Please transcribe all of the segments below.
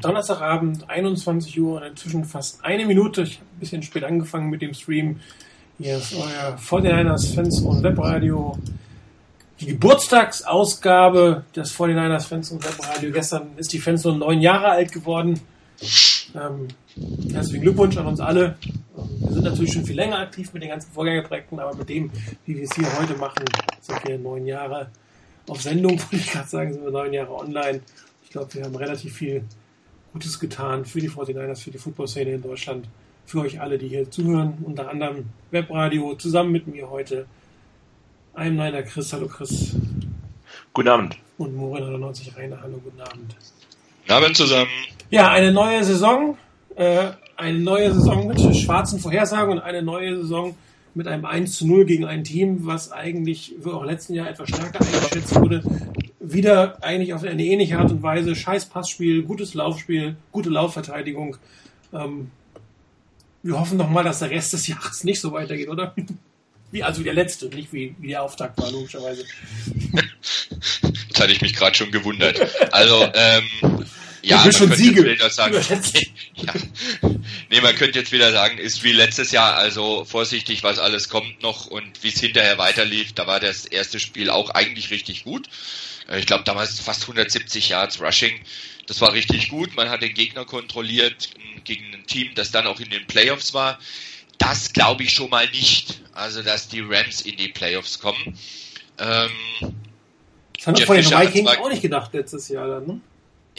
Donnerstagabend, 21 Uhr und inzwischen fast eine Minute. Ich habe ein bisschen spät angefangen mit dem Stream. Hier ist euer 49ers Fans und Webradio. Die Geburtstagsausgabe des 49ers Fans und Webradio. Gestern ist die Fans nur neun Jahre alt geworden. Ähm, herzlichen Glückwunsch an uns alle. Wir sind natürlich schon viel länger aktiv mit den ganzen Vorgängerprojekten, aber mit dem, wie wir es hier heute machen, sind wir neun Jahre auf Sendung, würde ich gerade sagen, sind wir neun Jahre online. Ich glaube, wir haben relativ viel Gutes getan für die 49ers, für die Football-Szene in Deutschland, für euch alle, die hier zuhören, unter anderem Webradio, zusammen mit mir heute. Einem Niner Chris, hallo Chris. Guten Abend. Und Morin 91 Rainer, hallo, guten Abend. Guten Abend zusammen. Ja, eine neue Saison, äh, eine neue Saison mit schwarzen Vorhersagen und eine neue Saison mit einem 1 zu 0 gegen ein Team, was eigentlich wie auch letzten Jahr etwas stärker eingeschätzt wurde. Wieder eigentlich auf eine ähnliche Art und Weise. Scheiß Passspiel, gutes Laufspiel, gute Laufverteidigung. Ähm, wir hoffen doch mal, dass der Rest des Jahres nicht so weitergeht, oder? Wie, also wie der letzte, nicht wie, wie der Auftakt war, logischerweise. Jetzt hatte ich mich gerade schon gewundert. Also, ähm, ja, man schon Siege. Wieder sagen, ja. Nee, man könnte jetzt wieder sagen, ist wie letztes Jahr, also vorsichtig, was alles kommt noch und wie es hinterher weiterlief. Da war das erste Spiel auch eigentlich richtig gut. Äh, ich glaube, damals fast 170 Yards Rushing. Das war richtig gut. Man hat den Gegner kontrolliert gegen ein Team, das dann auch in den Playoffs war. Das glaube ich schon mal nicht. Also, dass die Rams in die Playoffs kommen. Ähm, das haben wir vor den Vikings auch nicht gedacht letztes Jahr dann, ne?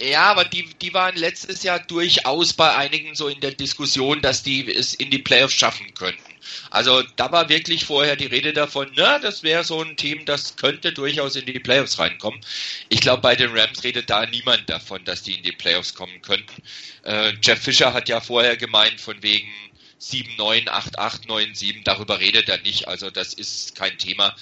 Ja, aber die, die waren letztes Jahr durchaus bei einigen so in der Diskussion, dass die es in die Playoffs schaffen könnten. Also da war wirklich vorher die Rede davon, na, das wäre so ein Team, das könnte durchaus in die Playoffs reinkommen. Ich glaube, bei den Rams redet da niemand davon, dass die in die Playoffs kommen könnten. Äh, Jeff Fischer hat ja vorher gemeint, von wegen 7, 9, 8, 8, 9, 7, darüber redet er nicht. Also das ist kein Thema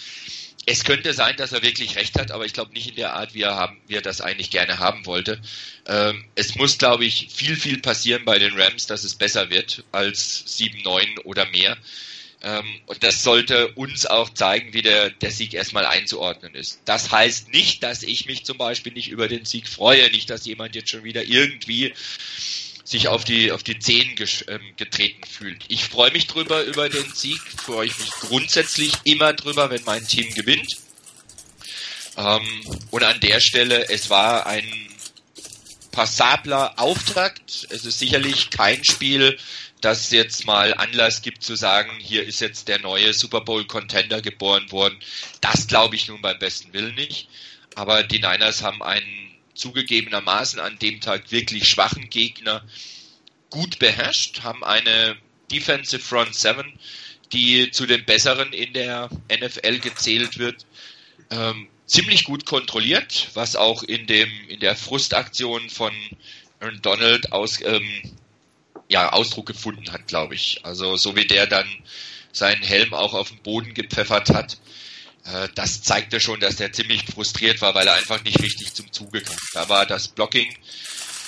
es könnte sein, dass er wirklich recht hat, aber ich glaube nicht in der Art, wie er, haben, wie er das eigentlich gerne haben wollte. Ähm, es muss, glaube ich, viel, viel passieren bei den Rams, dass es besser wird als 7, 9 oder mehr. Ähm, und das sollte uns auch zeigen, wie der, der Sieg erstmal einzuordnen ist. Das heißt nicht, dass ich mich zum Beispiel nicht über den Sieg freue, nicht, dass jemand jetzt schon wieder irgendwie sich auf die, auf die Zehen ähm, getreten fühlt. Ich freue mich drüber, über den Sieg, freue ich mich grundsätzlich immer drüber, wenn mein Team gewinnt. Ähm, und an der Stelle, es war ein passabler Auftakt. Es ist sicherlich kein Spiel, das jetzt mal Anlass gibt zu sagen, hier ist jetzt der neue Super Bowl Contender geboren worden. Das glaube ich nun beim besten Willen nicht. Aber die Niners haben einen zugegebenermaßen an dem Tag wirklich schwachen Gegner gut beherrscht, haben eine Defensive Front 7, die zu den besseren in der NFL gezählt wird, ähm, ziemlich gut kontrolliert, was auch in dem in der Frustaktion von Aaron Donald aus ähm, ja, Ausdruck gefunden hat, glaube ich. Also so wie der dann seinen Helm auch auf den Boden gepfeffert hat, das zeigte schon, dass der ziemlich frustriert war, weil er einfach nicht richtig zum Zuge kam. Da war das Blocking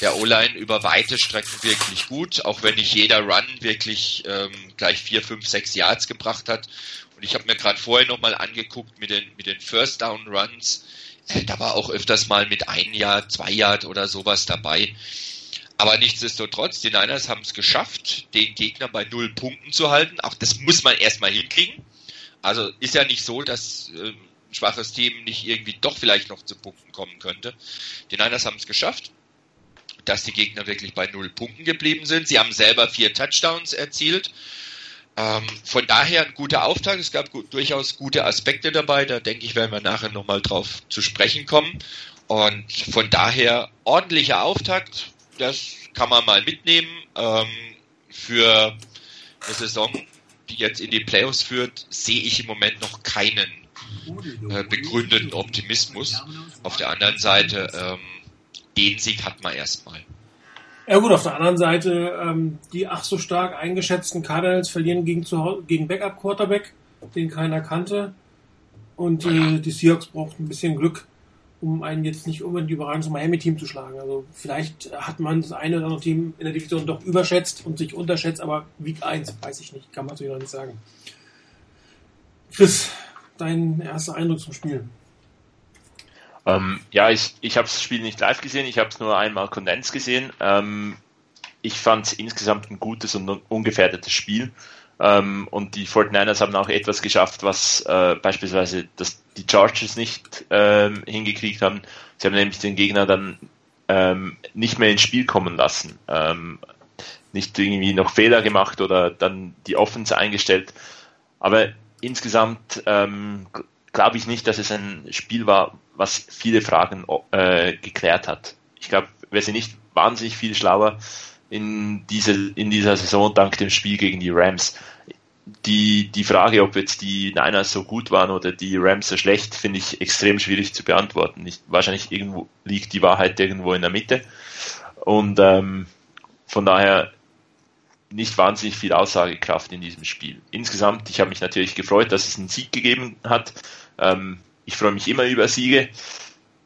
der O-Line über weite Strecken wirklich gut, auch wenn nicht jeder Run wirklich ähm, gleich vier, fünf, sechs Yards gebracht hat. Und ich habe mir gerade vorher nochmal angeguckt mit den, mit den First Down Runs. Äh, da war auch öfters mal mit ein Yard, zwei Yard oder sowas dabei. Aber nichtsdestotrotz, die Niners haben es geschafft, den Gegner bei null Punkten zu halten. Auch das muss man erstmal hinkriegen. Also ist ja nicht so, dass äh, ein schwaches Team nicht irgendwie doch vielleicht noch zu Punkten kommen könnte. Die Niners haben es geschafft, dass die Gegner wirklich bei null Punkten geblieben sind. Sie haben selber vier Touchdowns erzielt. Ähm, von daher ein guter Auftakt. Es gab gut, durchaus gute Aspekte dabei. Da denke ich, werden wir nachher nochmal drauf zu sprechen kommen. Und von daher ordentlicher Auftakt. Das kann man mal mitnehmen ähm, für eine Saison, die jetzt in die Playoffs führt, sehe ich im Moment noch keinen äh, begründeten Optimismus. Auf der anderen Seite, ähm, den Sieg hat man erstmal. Ja gut, auf der anderen Seite, ähm, die ach so stark eingeschätzten Cardinals verlieren gegen, gegen Backup-Quarterback, den keiner kannte. Und äh, die Seahawks brauchten ein bisschen Glück, um einen jetzt nicht unbedingt überragendes Miami-Team zu schlagen. Also vielleicht hat man das eine oder andere Team in der Division doch überschätzt und sich unterschätzt, aber Week 1 weiß ich nicht, kann man natürlich noch nicht sagen. Chris, dein erster Eindruck zum Spiel? Ähm, ja, ich, ich habe das Spiel nicht live gesehen, ich habe es nur einmal kondens gesehen. Ähm, ich fand es insgesamt ein gutes und ungefährdetes Spiel. Ähm, und die 49ers haben auch etwas geschafft, was äh, beispielsweise das, die Chargers nicht ähm, hingekriegt haben. Sie haben nämlich den Gegner dann ähm, nicht mehr ins Spiel kommen lassen. Ähm, nicht irgendwie noch Fehler gemacht oder dann die Offense eingestellt. Aber insgesamt ähm, glaube ich nicht, dass es ein Spiel war, was viele Fragen äh, geklärt hat. Ich glaube, wir sind nicht wahnsinnig viel schlauer in, diese, in dieser Saison dank dem Spiel gegen die Rams. Die, die Frage, ob jetzt die Niners so gut waren oder die Rams so schlecht, finde ich extrem schwierig zu beantworten. Ich, wahrscheinlich irgendwo liegt die Wahrheit irgendwo in der Mitte. Und ähm, von daher nicht wahnsinnig viel Aussagekraft in diesem Spiel. Insgesamt, ich habe mich natürlich gefreut, dass es einen Sieg gegeben hat. Ähm, ich freue mich immer über Siege,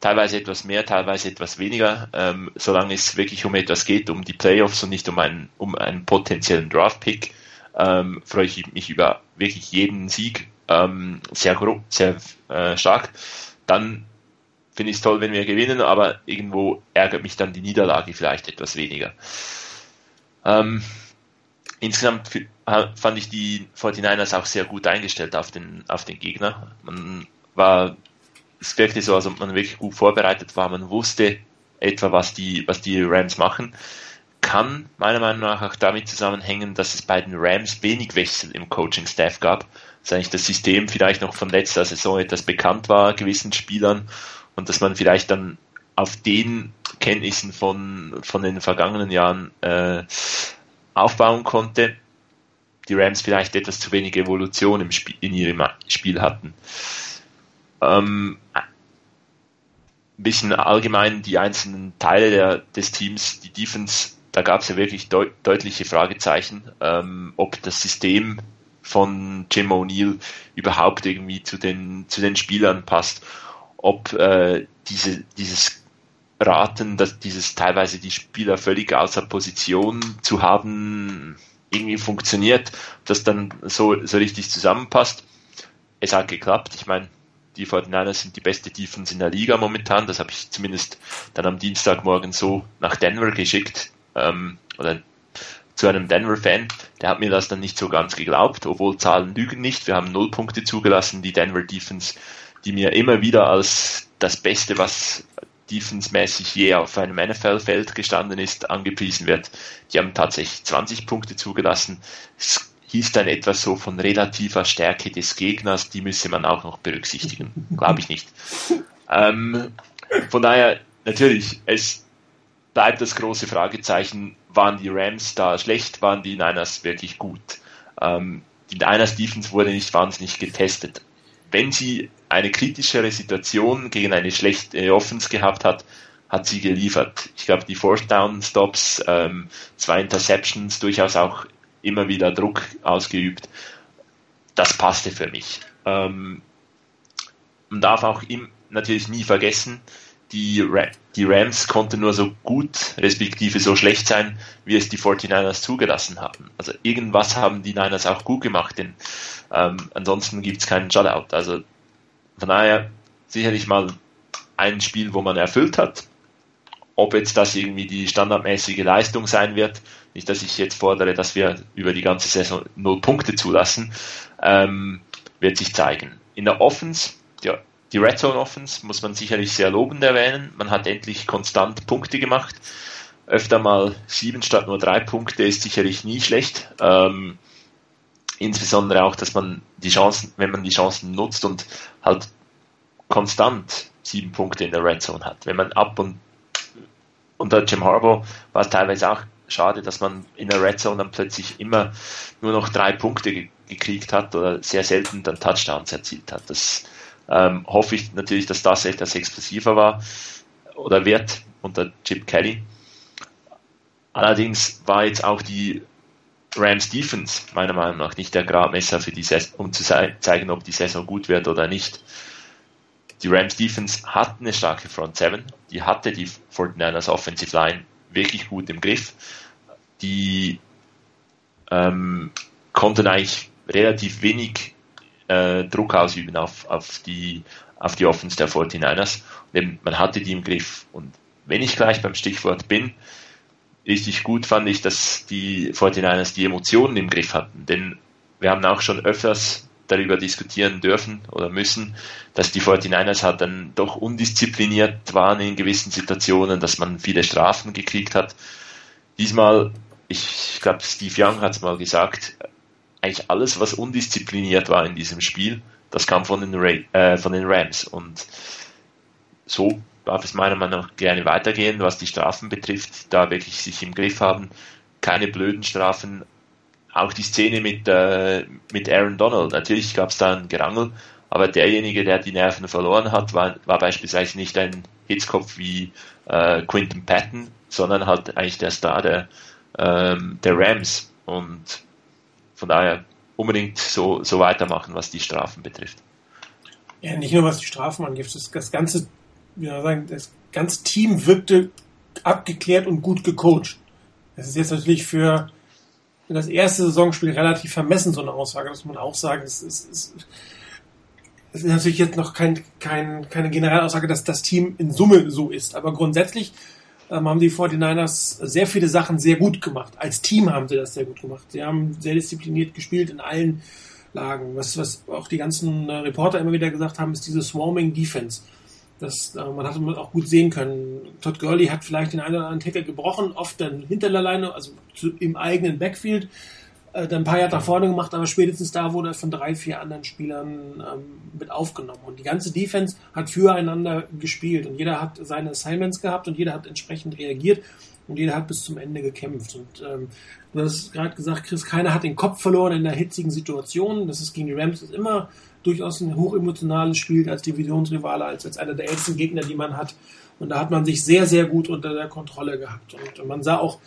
teilweise etwas mehr, teilweise etwas weniger, ähm, solange es wirklich um etwas geht, um die Playoffs und nicht um einen, um einen potenziellen Draft-Pick, ähm, freue ich mich über wirklich jeden Sieg ähm, sehr, sehr äh, stark. Dann finde ich es toll, wenn wir gewinnen, aber irgendwo ärgert mich dann die Niederlage vielleicht etwas weniger. Ähm, insgesamt fand ich die 49ers auch sehr gut eingestellt auf den, auf den Gegner. Man war, es wirkte so, als ob man wirklich gut vorbereitet war. Man wusste etwa, was die, was die Rams machen. Kann meiner Meinung nach auch damit zusammenhängen, dass es bei den Rams wenig Wechsel im Coaching-Staff gab. Dass eigentlich das System vielleicht noch von letzter Saison etwas bekannt war, gewissen Spielern, und dass man vielleicht dann auf den Kenntnissen von, von den vergangenen Jahren äh, aufbauen konnte, die Rams vielleicht etwas zu wenig Evolution im Spiel, in ihrem Spiel hatten. Ähm, ein bisschen allgemein die einzelnen Teile der, des Teams, die Defense, da gab es ja wirklich deut deutliche Fragezeichen, ähm, ob das System von Jim O'Neill überhaupt irgendwie zu den, zu den Spielern passt, ob äh, diese, dieses raten, dass dieses teilweise die Spieler völlig außer Position zu haben irgendwie funktioniert, das dann so, so richtig zusammenpasst. Es hat geklappt. Ich meine, die 49ers sind die beste Defense in der Liga momentan. Das habe ich zumindest dann am Dienstagmorgen so nach Denver geschickt. Ähm, oder zu einem Denver-Fan. Der hat mir das dann nicht so ganz geglaubt, obwohl Zahlen lügen nicht. Wir haben null Punkte zugelassen. Die Denver Defense, die mir immer wieder als das Beste, was defensemäßig je auf einem NFL-Feld gestanden ist, angepriesen wird. Die haben tatsächlich 20 Punkte zugelassen. Es hieß dann etwas so von relativer Stärke des Gegners, die müsse man auch noch berücksichtigen. Glaube ich nicht. Ähm, von daher, natürlich, es bleibt das große Fragezeichen, waren die Rams da schlecht, waren die Niners wirklich gut? Ähm, die Niners Defense wurde nicht wahnsinnig getestet. Wenn sie eine kritischere Situation gegen eine schlechte Offense gehabt hat, hat sie geliefert. Ich glaube, die Fourth Down Stops, ähm, zwei Interceptions, durchaus auch immer wieder Druck ausgeübt. Das passte für mich. Ähm, man darf auch im, natürlich nie vergessen, die, die Rams konnten nur so gut, respektive so schlecht sein, wie es die 49ers zugelassen haben. Also irgendwas haben die Niners auch gut gemacht, denn ähm, ansonsten gibt es keinen Shutout. Also von daher sicherlich mal ein Spiel, wo man erfüllt hat. Ob jetzt das irgendwie die standardmäßige Leistung sein wird, nicht, dass ich jetzt fordere, dass wir über die ganze Saison null Punkte zulassen, ähm, wird sich zeigen. In der Offense, ja, die Red Zone Offense muss man sicherlich sehr lobend erwähnen. Man hat endlich konstant Punkte gemacht. Öfter mal sieben statt nur drei Punkte ist sicherlich nie schlecht. Ähm, insbesondere auch, dass man die Chancen, wenn man die Chancen nutzt und halt konstant sieben Punkte in der Red Zone hat. Wenn man ab und unter Jim Harbaugh war es teilweise auch schade, dass man in der Red Zone dann plötzlich immer nur noch drei Punkte ge gekriegt hat oder sehr selten dann Touchdowns erzielt hat. Das ähm, hoffe ich natürlich, dass das etwas explosiver war oder wird unter Chip Kelly. Allerdings war jetzt auch die Rams Defense meiner Meinung nach nicht der Gradmesser für die Saison, um zu zeigen, ob die Saison gut wird oder nicht. Die Rams Defense hat eine starke Front 7, die hatte die 49ers Offensive Line wirklich gut im Griff. Die ähm, konnten eigentlich relativ wenig äh, Druck ausüben auf, auf, die, auf die Offense der 49ers. Und eben, man hatte die im Griff. Und wenn ich gleich beim Stichwort bin, richtig gut fand ich, dass die 49ers die Emotionen im Griff hatten. Denn wir haben auch schon öfters darüber diskutieren dürfen oder müssen, dass die 49ers halt dann doch undiszipliniert waren in gewissen Situationen, dass man viele Strafen gekriegt hat. Diesmal, ich glaube, Steve Young hat es mal gesagt, eigentlich alles, was undiszipliniert war in diesem Spiel, das kam von den, äh, von den Rams. Und so darf es meiner Meinung nach gerne weitergehen, was die Strafen betrifft, da wirklich sich im Griff haben, keine blöden Strafen. Auch die Szene mit, äh, mit Aaron Donald, natürlich gab es da ein Gerangel, aber derjenige, der die Nerven verloren hat, war, war beispielsweise nicht ein Hitzkopf wie äh, Quinton Patton, sondern halt eigentlich der Star der, ähm, der Rams. Und von daher unbedingt so, so weitermachen, was die Strafen betrifft. Ja, nicht nur was die Strafen angeht, das, das ganze wie soll sagen, das ganze Team wirkte abgeklärt und gut gecoacht. Das ist jetzt natürlich für das erste Saisonspiel relativ vermessen, so eine Aussage, muss man auch sagen. Es ist, es ist natürlich jetzt noch kein, kein, keine Generalaussage, dass das Team in Summe so ist. Aber grundsätzlich ähm, haben die 49ers sehr viele Sachen sehr gut gemacht. Als Team haben sie das sehr gut gemacht. Sie haben sehr diszipliniert gespielt in allen Lagen. Was, was auch die ganzen äh, Reporter immer wieder gesagt haben, ist diese Swarming Defense. Das, äh, man hat auch gut sehen können. Todd Gurley hat vielleicht den einen oder anderen Tackle gebrochen, oft dann hinter der Leine, also zu, im eigenen Backfield, äh, dann ein paar Jahre nach vorne gemacht, aber spätestens da wurde er von drei, vier anderen Spielern ähm, mit aufgenommen. Und die ganze Defense hat füreinander gespielt und jeder hat seine Assignments gehabt und jeder hat entsprechend reagiert und jeder hat bis zum Ende gekämpft. Und ähm, du hast gerade gesagt, Chris, keiner hat den Kopf verloren in der hitzigen Situation. Das ist gegen die Rams ist immer durchaus ein hochemotionales Spiel als Divisionsrivale, als, als einer der ältesten Gegner, die man hat. Und da hat man sich sehr, sehr gut unter der Kontrolle gehabt. Und man sah auch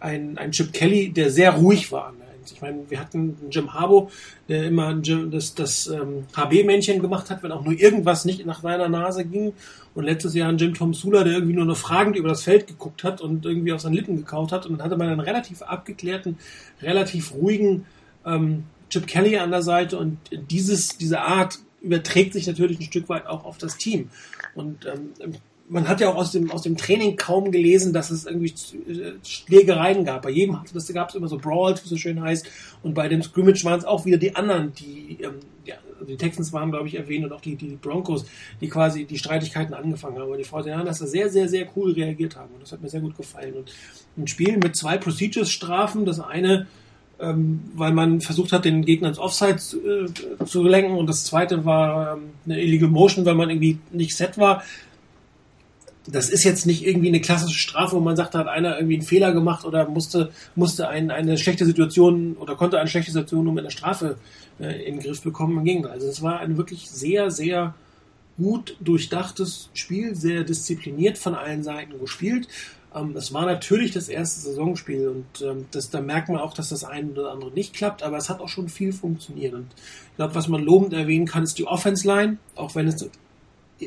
einen, einen Chip Kelly, der sehr ruhig war. Ich meine, wir hatten Jim Harbo, der immer das, das ähm, HB-Männchen gemacht hat, wenn auch nur irgendwas nicht nach seiner Nase ging. Und letztes Jahr einen Jim Tom Sula, der irgendwie nur noch fragend über das Feld geguckt hat und irgendwie aus seinen Lippen gekaut hat. Und dann hatte man einen relativ abgeklärten, relativ ruhigen ähm, Chip Kelly an der Seite und dieses, diese Art überträgt sich natürlich ein Stück weit auch auf das Team. Und ähm, man hat ja auch aus dem, aus dem Training kaum gelesen, dass es irgendwie äh, Schlägereien gab. Bei jedem das gab es immer so Brawls, wie es so schön heißt. Und bei dem Scrimmage waren es auch wieder die anderen, die, ähm, ja, die Texans waren, glaube ich, erwähnt und auch die, die Broncos, die quasi die Streitigkeiten angefangen haben. Und die Fortinanders da sehr, sehr, sehr cool reagiert haben. Und das hat mir sehr gut gefallen. Und ein Spiel mit zwei Procedures-Strafen, das eine ähm, weil man versucht hat, den Gegner ins Offside äh, zu lenken und das zweite war ähm, eine illegal Motion, weil man irgendwie nicht set war. Das ist jetzt nicht irgendwie eine klassische Strafe, wo man sagt, da hat einer irgendwie einen Fehler gemacht oder musste, musste ein, eine schlechte Situation oder konnte eine schlechte Situation nur mit einer Strafe äh, in den Griff bekommen. Im Gegenteil. Also es war ein wirklich sehr, sehr gut durchdachtes Spiel, sehr diszipliniert von allen Seiten gespielt. Ähm, es war natürlich das erste Saisonspiel und ähm, das, da merkt man auch, dass das eine oder andere nicht klappt, aber es hat auch schon viel funktioniert. Und ich glaube, was man lobend erwähnen kann, ist die Offense Line, auch wenn es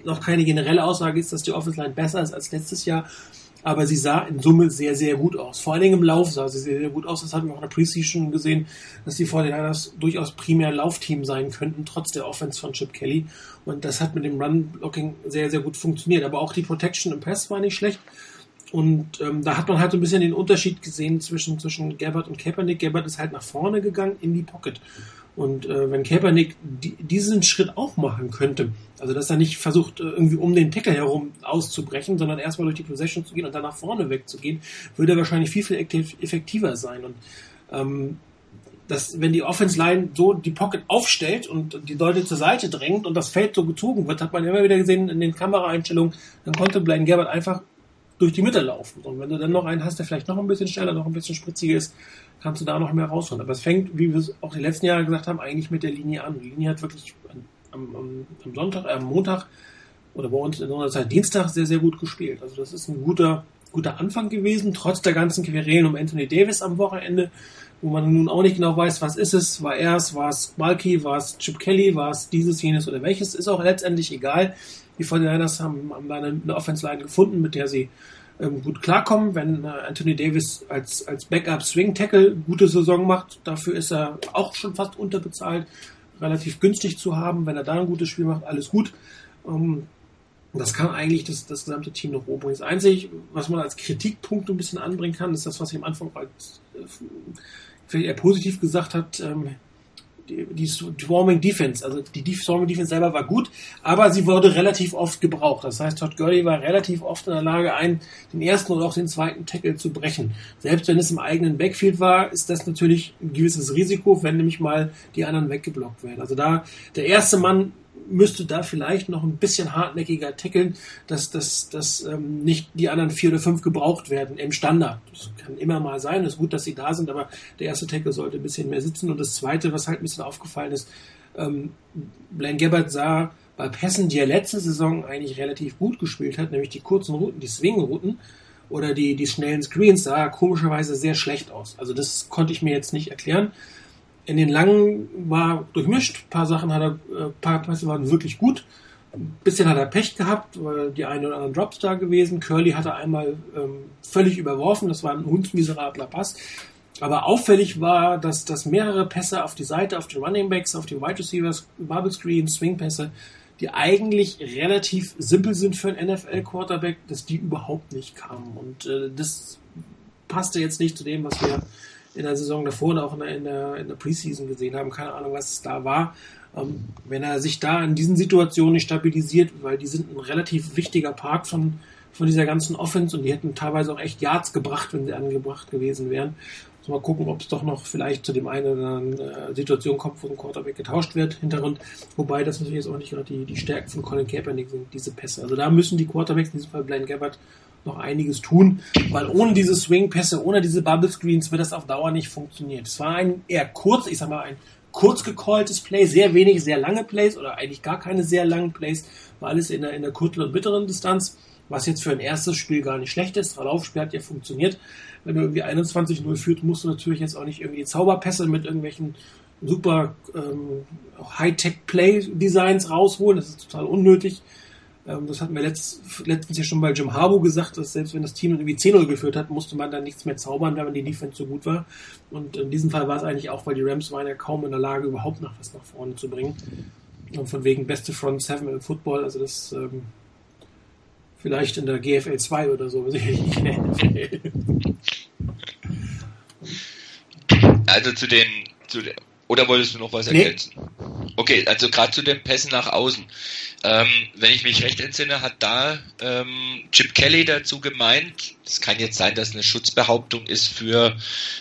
noch keine generelle Aussage ist, dass die Offense Line besser ist als letztes Jahr. Aber sie sah in Summe sehr, sehr gut aus. Vor Dingen im Lauf sah sie sehr, sehr gut aus. Das hatten wir auch in der Preseason gesehen, dass die 49ers durchaus primär Laufteam sein könnten, trotz der Offense von Chip Kelly. Und das hat mit dem Run-Blocking sehr, sehr gut funktioniert. Aber auch die Protection im Pass war nicht schlecht. Und ähm, da hat man halt so ein bisschen den Unterschied gesehen zwischen, zwischen Gabbard und Kaepernick. Gabbard ist halt nach vorne gegangen in die Pocket. Und äh, wenn Kaepernick die, diesen Schritt auch machen könnte, also dass er nicht versucht, äh, irgendwie um den Tackle herum auszubrechen, sondern erstmal durch die Possession zu gehen und dann nach vorne wegzugehen, würde er wahrscheinlich viel, viel effektiver sein. Und ähm, dass, wenn die Offense Line so die Pocket aufstellt und die Leute zur Seite drängt und das Feld so gezogen wird, hat man immer wieder gesehen in den Kameraeinstellungen, dann konnte Blaine Gabbard einfach durch die Mitte laufen. Und wenn du dann noch einen hast, der vielleicht noch ein bisschen schneller, noch ein bisschen spritziger ist, kannst du da noch mehr rausholen. Aber es fängt, wie wir es auch die letzten Jahre gesagt haben, eigentlich mit der Linie an. Die Linie hat wirklich am, am, am Sonntag, äh, am Montag oder bei uns in unserer Zeit Dienstag sehr, sehr gut gespielt. Also das ist ein guter, guter Anfang gewesen, trotz der ganzen Querelen um Anthony Davis am Wochenende, wo man nun auch nicht genau weiß, was ist es, war er es, war es Malky, war es Chip Kelly, war es dieses, jenes oder welches, ist auch letztendlich egal. Die 49ers haben, haben eine, eine Offense-Line gefunden, mit der sie ähm, gut klarkommen. Wenn äh, Anthony Davis als, als Backup-Swing-Tackle gute Saison macht, dafür ist er auch schon fast unterbezahlt, relativ günstig zu haben. Wenn er da ein gutes Spiel macht, alles gut. Ähm, das kann eigentlich das, das gesamte Team noch oben. Das Einzige, was man als Kritikpunkt ein bisschen anbringen kann, ist das, was ich am Anfang als, äh, eher positiv gesagt hat, ähm, die, Swarming Defense, also die Swarming Defense selber war gut, aber sie wurde relativ oft gebraucht. Das heißt, Todd Gurley war relativ oft in der Lage, einen, den ersten oder auch den zweiten Tackle zu brechen. Selbst wenn es im eigenen Backfield war, ist das natürlich ein gewisses Risiko, wenn nämlich mal die anderen weggeblockt werden. Also da der erste Mann müsste da vielleicht noch ein bisschen hartnäckiger tackeln, dass, dass, dass ähm, nicht die anderen vier oder fünf gebraucht werden im Standard. Das kann immer mal sein, es ist gut, dass sie da sind, aber der erste Tackle sollte ein bisschen mehr sitzen. Und das zweite, was halt ein bisschen aufgefallen ist, ähm, Blaine Gabbard sah bei Pässen, die er letzte Saison eigentlich relativ gut gespielt hat, nämlich die kurzen Routen, die Swing-Routen oder die, die schnellen Screens, sah komischerweise sehr schlecht aus. Also das konnte ich mir jetzt nicht erklären. In den langen war durchmischt. Ein paar Sachen hat er, ein äh, paar Pässe waren wirklich gut. Ein bisschen hat er Pech gehabt, weil die einen oder anderen Drops da gewesen. Curly hatte einmal ähm, völlig überworfen. Das war ein hundsmiserabler Pass. Aber auffällig war, dass, dass mehrere Pässe auf die Seite, auf die Running Backs, auf die Wide Receivers, Bubble Screen, Swing Pässe, die eigentlich relativ simpel sind für einen NFL Quarterback, dass die überhaupt nicht kamen. Und äh, das passte jetzt nicht zu dem, was wir in der Saison davor und auch in der, in der, in der Preseason gesehen haben. Keine Ahnung, was es da war. Ähm, wenn er sich da in diesen Situationen nicht stabilisiert, weil die sind ein relativ wichtiger Part von, von dieser ganzen Offense und die hätten teilweise auch echt Yards gebracht, wenn sie angebracht gewesen wären. Also mal gucken, ob es doch noch vielleicht zu dem einen oder anderen äh, Situation kommt, wo ein Quarterback getauscht wird, Hintergrund. Wobei das natürlich jetzt auch nicht gerade die, die Stärken von Colin Kaepernick sind, diese Pässe. Also da müssen die Quarterbacks, in diesem Fall Blaine Gabbard, noch einiges tun, weil ohne diese Swing-Pässe, ohne diese Bubble Screens wird das auf Dauer nicht funktionieren. Es war ein eher kurz, ich sag mal, ein kurz gecalltes Play, sehr wenig, sehr lange Plays oder eigentlich gar keine sehr langen Plays, war alles in der, in der kurzen und mittleren Distanz, was jetzt für ein erstes Spiel gar nicht schlecht ist. Laufspiel hat ja funktioniert. Wenn du irgendwie 21-0 führt, musst du natürlich jetzt auch nicht irgendwie Zauberpässe mit irgendwelchen super ähm, Hightech-Play-Designs rausholen. Das ist total unnötig. Ähm, das hatten wir letzt, letztens ja schon bei Jim Harbaugh gesagt, dass selbst wenn das Team irgendwie 10-0 geführt hat, musste man dann nichts mehr zaubern, wenn die Defense so gut war. Und in diesem Fall war es eigentlich auch, weil die Rams waren ja kaum in der Lage, überhaupt noch was nach vorne zu bringen. Und von wegen beste Front 7 im Football, also das ähm, vielleicht in der GFL 2 oder so, Also zu den, zu den oder wolltest du noch was ergänzen? Nee. Okay, also gerade zu den Pässen nach außen. Ähm, wenn ich mich recht entsinne, hat da ähm, Chip Kelly dazu gemeint, es kann jetzt sein, dass eine Schutzbehauptung ist für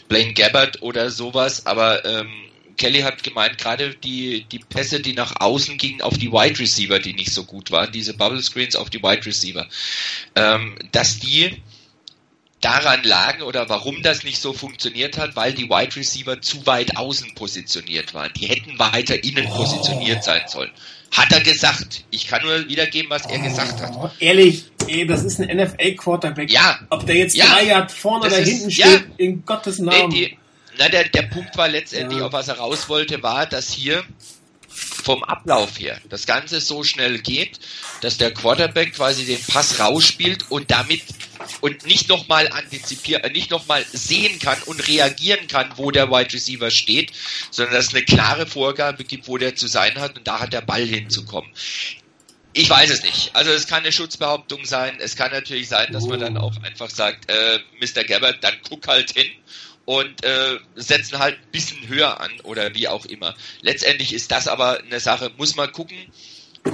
Blaine Gabbard oder sowas, aber ähm, Kelly hat gemeint, gerade die, die Pässe, die nach außen gingen auf die Wide Receiver, die nicht so gut waren, diese Bubble Screens auf die Wide Receiver, ähm, dass die daran lagen oder warum das nicht so funktioniert hat, weil die Wide Receiver zu weit außen positioniert waren. Die hätten weiter innen oh. positioniert sein sollen. Hat er gesagt. Ich kann nur wiedergeben, was er oh, gesagt hat. Oh, ehrlich, ey, das ist ein NFL-Quarterback. Ja. Ob der jetzt ja, drei Jahre vorne oder hinten steht, ja, in Gottes Namen. Nee, die, na, der, der Punkt war letztendlich, ja. auf was er raus wollte, war, dass hier vom Ablauf her das Ganze so schnell geht, dass der Quarterback quasi den Pass rausspielt und damit und nicht nochmal antizipieren, äh, nicht nochmal sehen kann und reagieren kann, wo der Wide Receiver steht, sondern dass es eine klare Vorgabe gibt, wo der zu sein hat und da hat der Ball hinzukommen. Ich weiß es nicht. Also es kann eine Schutzbehauptung sein. Es kann natürlich sein, dass man dann auch einfach sagt, äh, Mr. Gabbard, dann guck halt hin und äh, setzen halt ein bisschen höher an oder wie auch immer. Letztendlich ist das aber eine Sache, muss man gucken,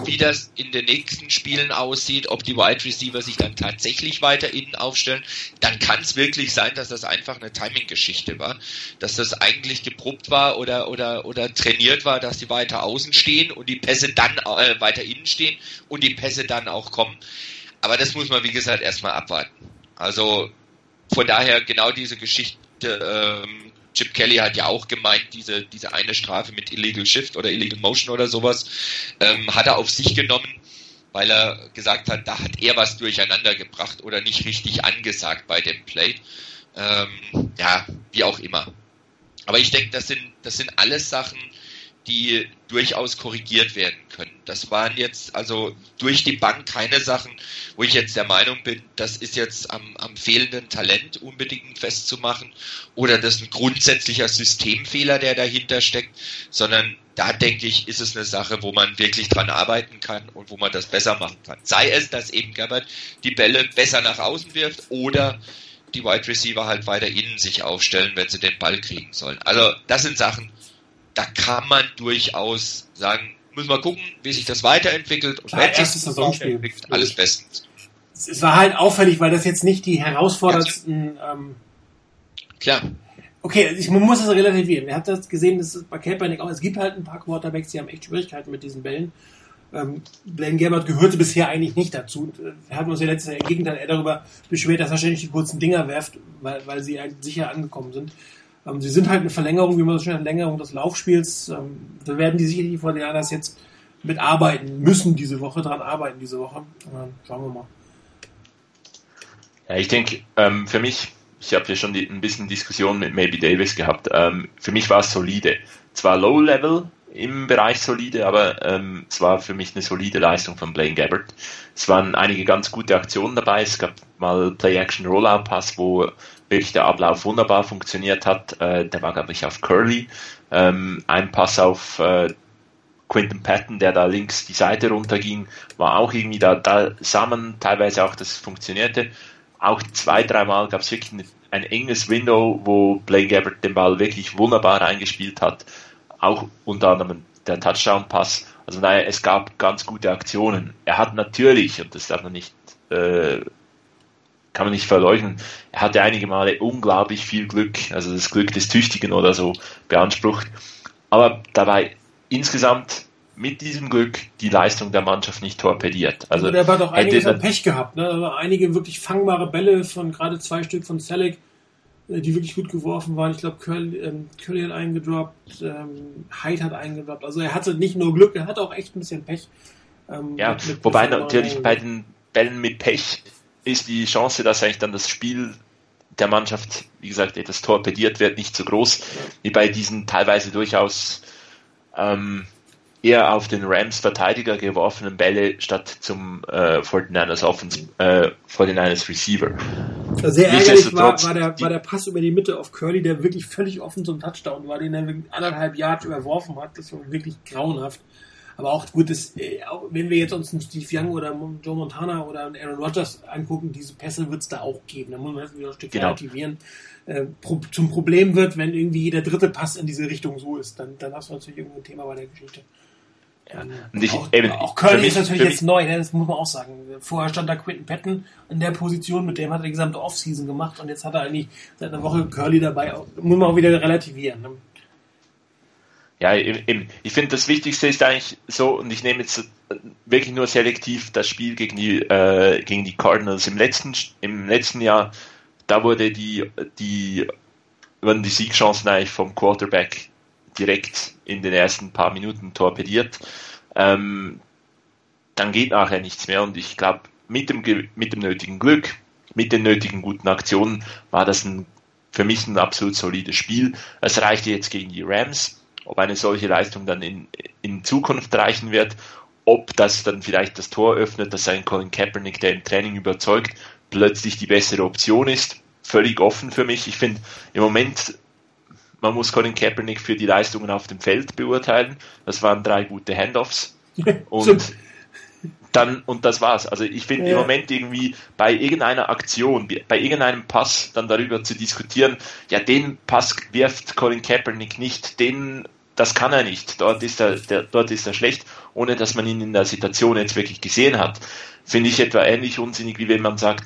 wie das in den nächsten Spielen aussieht, ob die Wide Receiver sich dann tatsächlich weiter innen aufstellen, dann kann es wirklich sein, dass das einfach eine Timing-Geschichte war, dass das eigentlich geprobt war oder oder oder trainiert war, dass die weiter außen stehen und die Pässe dann äh, weiter innen stehen und die Pässe dann auch kommen. Aber das muss man wie gesagt erstmal abwarten. Also von daher genau diese Geschichte ähm, Chip Kelly hat ja auch gemeint, diese, diese eine Strafe mit Illegal Shift oder Illegal Motion oder sowas, ähm, hat er auf sich genommen, weil er gesagt hat, da hat er was durcheinander gebracht oder nicht richtig angesagt bei dem Play. Ähm, ja, wie auch immer. Aber ich denke, das sind, das sind alles Sachen, die durchaus korrigiert werden können. Das waren jetzt also durch die Bank keine Sachen, wo ich jetzt der Meinung bin, das ist jetzt am, am fehlenden Talent unbedingt festzumachen oder das ist ein grundsätzlicher Systemfehler, der dahinter steckt, sondern da denke ich, ist es eine Sache, wo man wirklich dran arbeiten kann und wo man das besser machen kann. Sei es, dass eben Gabbard die Bälle besser nach außen wirft oder die Wide Receiver halt weiter innen sich aufstellen, wenn sie den Ball kriegen sollen. Also das sind Sachen, da kann man durchaus sagen, müssen wir gucken, wie sich das weiterentwickelt und wenn sich das weiterentwickelt, alles bestens. Es war halt auffällig, weil das jetzt nicht die herausforderndsten. Ähm, Klar. Okay, ich, man muss das relativieren. Wer hat das gesehen, das ist bei Kaepernick auch. Es gibt halt ein paar Quarterbacks, die haben echt Schwierigkeiten mit diesen Bällen. Ähm, Blaine Gabbard gehörte bisher eigentlich nicht dazu. Wir hatten uns ja letztes Jahr im Gegenteil eher darüber beschwert, dass er ständig die kurzen Dinger werft, weil, weil sie halt sicher angekommen sind. Ähm, sie sind halt eine Verlängerung, wie man so schön eine Verlängerung des Laufspiels. Ähm, da werden die sicherlich vor den Anders jetzt mitarbeiten müssen diese Woche, dran arbeiten diese Woche. Ähm, schauen wir mal. Ja, ich denke, ähm, für mich, ich habe ja schon die, ein bisschen Diskussion mit Maybe Davis gehabt. Ähm, für mich war es solide. Zwar Low Level im Bereich solide, aber ähm, es war für mich eine solide Leistung von Blaine Gabbard. Es waren einige ganz gute Aktionen dabei. Es gab mal Play-Action-Rollout-Pass, wo der Ablauf wunderbar funktioniert hat. Äh, der war, glaube ich, auf Curly. Ähm, ein Pass auf äh, Quinton Patton, der da links die Seite runterging, war auch irgendwie da, da sah man teilweise auch, dass es funktionierte. Auch zwei, dreimal gab es wirklich ein, ein enges Window, wo Blaine Gabbard den Ball wirklich wunderbar eingespielt hat. Auch unter anderem der Touchdown-Pass. Also naja, es gab ganz gute Aktionen. Er hat natürlich, und das darf man nicht äh, kann man nicht verleugnen. Er hatte einige Male unglaublich viel Glück, also das Glück des Tüchtigen oder so beansprucht. Aber dabei insgesamt mit diesem Glück die Leistung der Mannschaft nicht torpediert. Also der hat auch einiges an Pech gehabt. Ne? Also einige wirklich fangbare Bälle von gerade zwei Stück von Selleck, äh, die wirklich gut geworfen waren. Ich glaube, Curly, ähm, Curly hat eingedroppt, ähm, Hyde hat eingedroppt. Also er hatte nicht nur Glück, er hatte auch echt ein bisschen Pech. Ähm, ja, mit, mit wobei natürlich bei den Bällen mit Pech ist die Chance, dass eigentlich dann das Spiel der Mannschaft, wie gesagt, etwas torpediert wird, nicht so groß wie bei diesen teilweise durchaus ähm, eher auf den Rams Verteidiger geworfenen Bälle statt zum äh, 49ers Offense, äh, 49ers Receiver. Sehr ärgerlich war, war, der, war der Pass über die Mitte auf Curly, der wirklich völlig offen zum Touchdown war, den er anderthalb Yards überworfen hat. Das war wirklich grauenhaft. Aber auch gut, das, äh, wenn wir jetzt uns einen Steve Young oder Joe Montana oder einen Aaron Rodgers angucken, diese Pässe wird es da auch geben. Da muss man wieder ein Stück genau. relativieren. Äh, pro, zum Problem wird, wenn irgendwie jeder dritte Pass in diese Richtung so ist, dann, dann hast du natürlich irgendwo ein Thema bei der Geschichte. Ja. Und ich, auch, eben, auch Curly ist natürlich jetzt neu, ne? das muss man auch sagen. Vorher stand da Quentin Patton in der Position, mit dem hat er die gesamte Offseason gemacht und jetzt hat er eigentlich seit einer Woche Curly dabei. Muss man auch wieder relativieren. Ne? Ja, eben, ich finde, das Wichtigste ist eigentlich so, und ich nehme jetzt wirklich nur selektiv das Spiel gegen die, äh, gegen die Cardinals im letzten, im letzten Jahr, da wurde die, die, wurden die Siegchancen eigentlich vom Quarterback direkt in den ersten paar Minuten torpediert. Ähm, dann geht nachher nichts mehr und ich glaube, mit dem, mit dem nötigen Glück, mit den nötigen guten Aktionen war das ein, für mich ein absolut solides Spiel. Es reichte jetzt gegen die Rams ob eine solche Leistung dann in, in Zukunft reichen wird, ob das dann vielleicht das Tor öffnet, dass ein Colin Kaepernick, der im Training überzeugt, plötzlich die bessere Option ist, völlig offen für mich. Ich finde im Moment, man muss Colin Kaepernick für die Leistungen auf dem Feld beurteilen. Das waren drei gute Handoffs. Und dann, und das war's. Also ich finde ja. im Moment irgendwie bei irgendeiner Aktion, bei irgendeinem Pass dann darüber zu diskutieren, ja, den Pass wirft Colin Kaepernick nicht, den, das kann er nicht, dort ist er, der, dort ist er schlecht, ohne dass man ihn in der Situation jetzt wirklich gesehen hat. Finde ich etwa ähnlich unsinnig, wie wenn man sagt,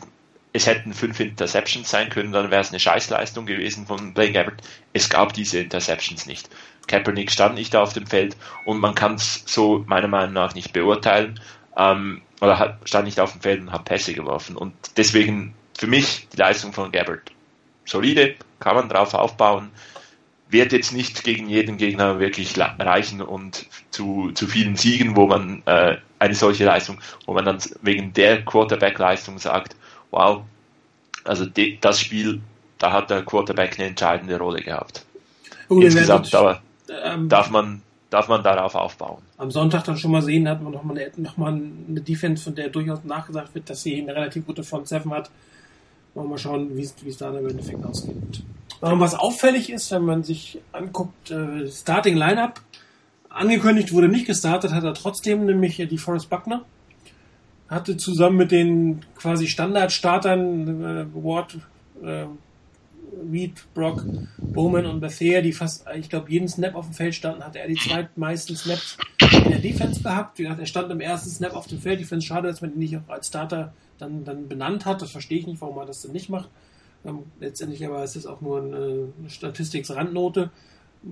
es hätten fünf Interceptions sein können, dann wäre es eine Scheißleistung gewesen von Blaine Gabbert. Es gab diese Interceptions nicht. Kaepernick stand nicht auf dem Feld und man kann es so meiner Meinung nach nicht beurteilen ähm, oder hat, stand nicht auf dem Feld und hat Pässe geworfen. Und deswegen für mich die Leistung von Gabbard solide, kann man drauf aufbauen, wird jetzt nicht gegen jeden Gegner wirklich reichen und zu, zu vielen Siegen, wo man äh, eine solche Leistung, wo man dann wegen der Quarterback-Leistung sagt, wow, also de, das Spiel, da hat der Quarterback eine entscheidende Rolle gehabt. Oh, Insgesamt aber ähm, darf man darf man darauf aufbauen. Am Sonntag dann schon mal sehen, hat man nochmal eine, noch eine Defense, von der durchaus nachgesagt wird, dass sie eine relativ gute Front 7 hat. Wollen wir mal schauen, wie es da im Endeffekt ausgeht. Und was auffällig ist, wenn man sich anguckt, äh, Starting Lineup, angekündigt wurde nicht gestartet, hat er trotzdem, nämlich die Forrest Buckner. Hatte zusammen mit den quasi Standardstartern äh, Ward, äh, Reed, Brock, Bowman und Bethea, die fast, ich glaube, jeden Snap auf dem Feld standen, hatte er die zweitmeisten Snaps in der Defense gehabt. Wie gesagt, er stand im ersten Snap auf dem Feld. Ich finde es schade, dass man ihn nicht auch als Starter dann, dann benannt hat. Das verstehe ich nicht, warum man das denn nicht macht. Ähm, letztendlich aber ist es auch nur eine, eine Statistiksrandnote.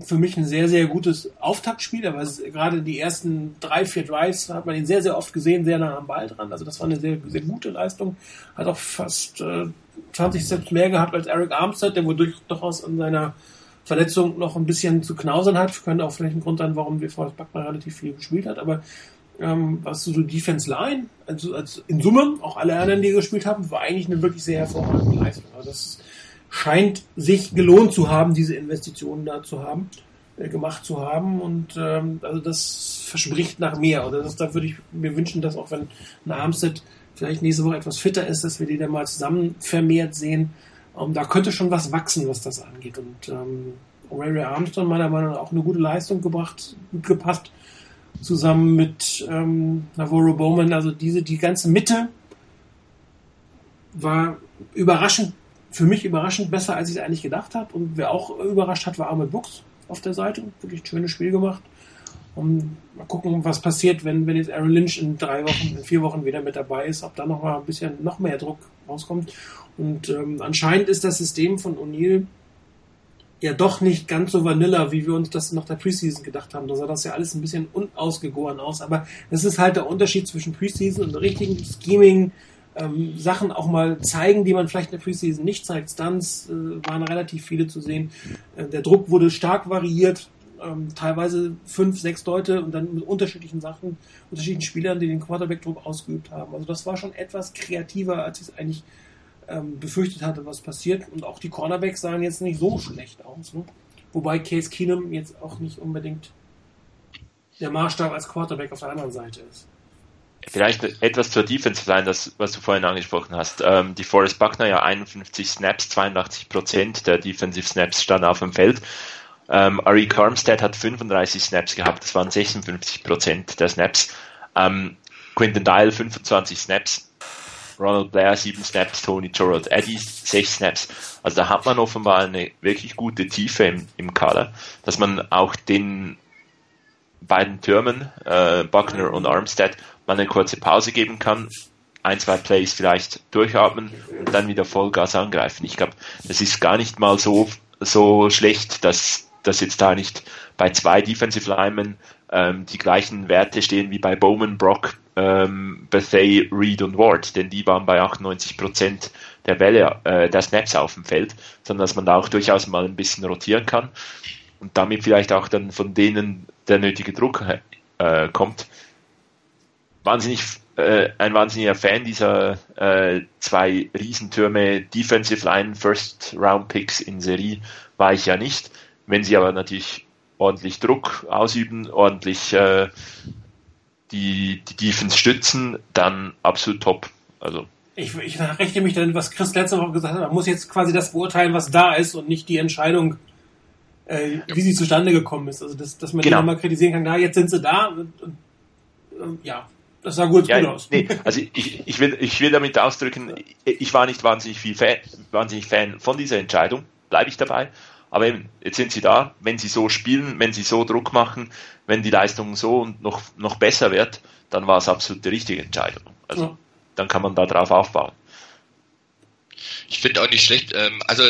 Für mich ein sehr, sehr gutes Auftaktspiel, aber gerade die ersten drei, vier Drives hat man ihn sehr, sehr oft gesehen, sehr nah am Ball dran. Also das war eine sehr, sehr gute Leistung. Hat auch fast äh, 20 Steps mehr gehabt als Eric Armstead, der wodurch durchaus an seiner Verletzung noch ein bisschen zu knausern hat. Könnte auch vielleicht ein Grund sein, warum wir Forrest Buckner relativ viel gespielt hat. Aber ähm, was so Defense Line, also, also in Summe, auch alle anderen, die gespielt haben, war eigentlich eine wirklich sehr hervorragende Leistung. Also das scheint sich gelohnt zu haben, diese Investitionen da zu haben, äh, gemacht zu haben. Und ähm, also das verspricht nach mehr. Oder das, da würde ich mir wünschen, dass auch wenn ein Armstead vielleicht nächste Woche etwas fitter ist, dass wir die dann mal zusammen vermehrt sehen. Ähm, da könnte schon was wachsen, was das angeht. Und ähm, Ray Armstrong meiner Meinung nach auch eine gute Leistung gebracht, gepasst, zusammen mit ähm, Navarro Bowman. Also diese, die ganze Mitte war überraschend, für mich überraschend besser, als ich es eigentlich gedacht habe. Und wer auch überrascht hat, war Ahmed Books auf der Seite. Wirklich ein schönes Spiel gemacht. Und mal gucken, was passiert, wenn, wenn jetzt Aaron Lynch in drei Wochen, in vier Wochen wieder mit dabei ist, ob da noch mal ein bisschen noch mehr Druck rauskommt. Und ähm, anscheinend ist das System von O'Neill ja doch nicht ganz so vanilla, wie wir uns das nach der Preseason gedacht haben. Da sah das ja alles ein bisschen unausgegoren aus. Aber das ist halt der Unterschied zwischen Preseason und richtigen Scheming. Ähm, Sachen auch mal zeigen, die man vielleicht in der Preseason nicht zeigt. Stunts äh, waren relativ viele zu sehen. Äh, der Druck wurde stark variiert ähm, teilweise fünf, sechs Leute und dann mit unterschiedlichen Sachen, unterschiedlichen Spielern, die den Quarterback-Druck ausgeübt haben. Also das war schon etwas kreativer, als ich es eigentlich ähm, befürchtet hatte, was passiert. Und auch die Cornerbacks sahen jetzt nicht so schlecht aus. Ne? Wobei Case Keenum jetzt auch nicht unbedingt der Maßstab als Quarterback auf der anderen Seite ist. Vielleicht etwas zur Defense Line, das, was du vorhin angesprochen hast. Ähm, die Forrest Buckner ja 51 Snaps, 82 Prozent der Defensive Snaps standen auf dem Feld. Ähm, Arik Armstead hat 35 Snaps gehabt, das waren 56% der Snaps. Ähm, Quinton Dial 25 Snaps, Ronald Blair 7 Snaps, Tony Gerald Eddy 6 Snaps. Also da hat man offenbar eine wirklich gute Tiefe im, im Kader, dass man auch den beiden Türmen, äh, Buckner und Armstead, mal eine kurze Pause geben kann, ein, zwei Plays vielleicht durchatmen und dann wieder Vollgas angreifen. Ich glaube, das ist gar nicht mal so, so schlecht, dass dass jetzt da nicht bei zwei Defensive Linemen ähm, die gleichen Werte stehen wie bei Bowman, Brock, ähm, Bethea, Reed und Ward, denn die waren bei 98 Prozent der Bälle, äh, der Snaps auf dem Feld, sondern dass man da auch durchaus mal ein bisschen rotieren kann und damit vielleicht auch dann von denen der nötige Druck äh, kommt. Wahnsinnig, äh, ein wahnsinniger Fan dieser äh, zwei Riesentürme Defensive Line First Round Picks in Serie war ich ja nicht. Wenn sie aber natürlich ordentlich Druck ausüben, ordentlich äh, die, die Defense stützen, dann absolut top. Also ich, ich rechne mich dann, was Chris letzte Woche gesagt hat, man muss jetzt quasi das beurteilen, was da ist und nicht die Entscheidung, äh, wie sie zustande gekommen ist. Also dass, dass man genau. die mal kritisieren kann, na, jetzt sind sie da und, und, und ja, das sah gut, ja, gut aus. Nee, also ich, ich, will, ich will damit ausdrücken, ich war nicht wahnsinnig viel Fan, wahnsinnig Fan von dieser Entscheidung, bleibe ich dabei. Aber eben, jetzt sind sie da, wenn sie so spielen, wenn sie so Druck machen, wenn die Leistung so und noch, noch besser wird, dann war es absolut die richtige Entscheidung. Also ja. dann kann man da drauf aufbauen. Ich finde auch nicht schlecht, ähm, also